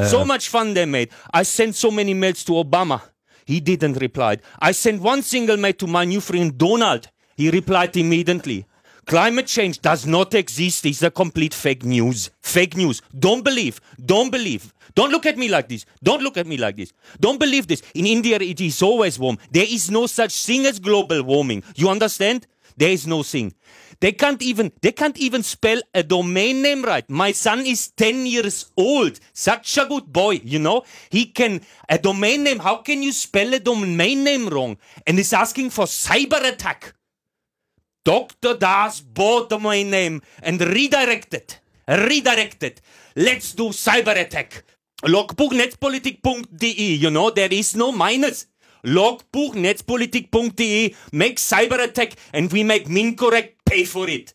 So much fun they made. I sent so many mails to Obama. He didn't reply. I sent one single mail to my new friend Donald. He replied immediately. Climate change does not exist. It's a complete fake news. Fake news. Don't believe. Don't believe. Don't look at me like this. Don't look at me like this. Don't believe this. In India, it is always warm. There is no such thing as global warming. You understand? There is no thing. They can't even they can't even spell a domain name right. My son is 10 years old. Such a good boy, you know? He can a domain name. How can you spell a domain name wrong? And is asking for cyber attack. Dr. Das bought domain name and redirected. Redirected. Let's do cyber attack. Logbuchnetzpolitik.de, you know, there is no minus. Logbuchnetzpolitik.de make cyber attack and we make Mincorrect pay for it.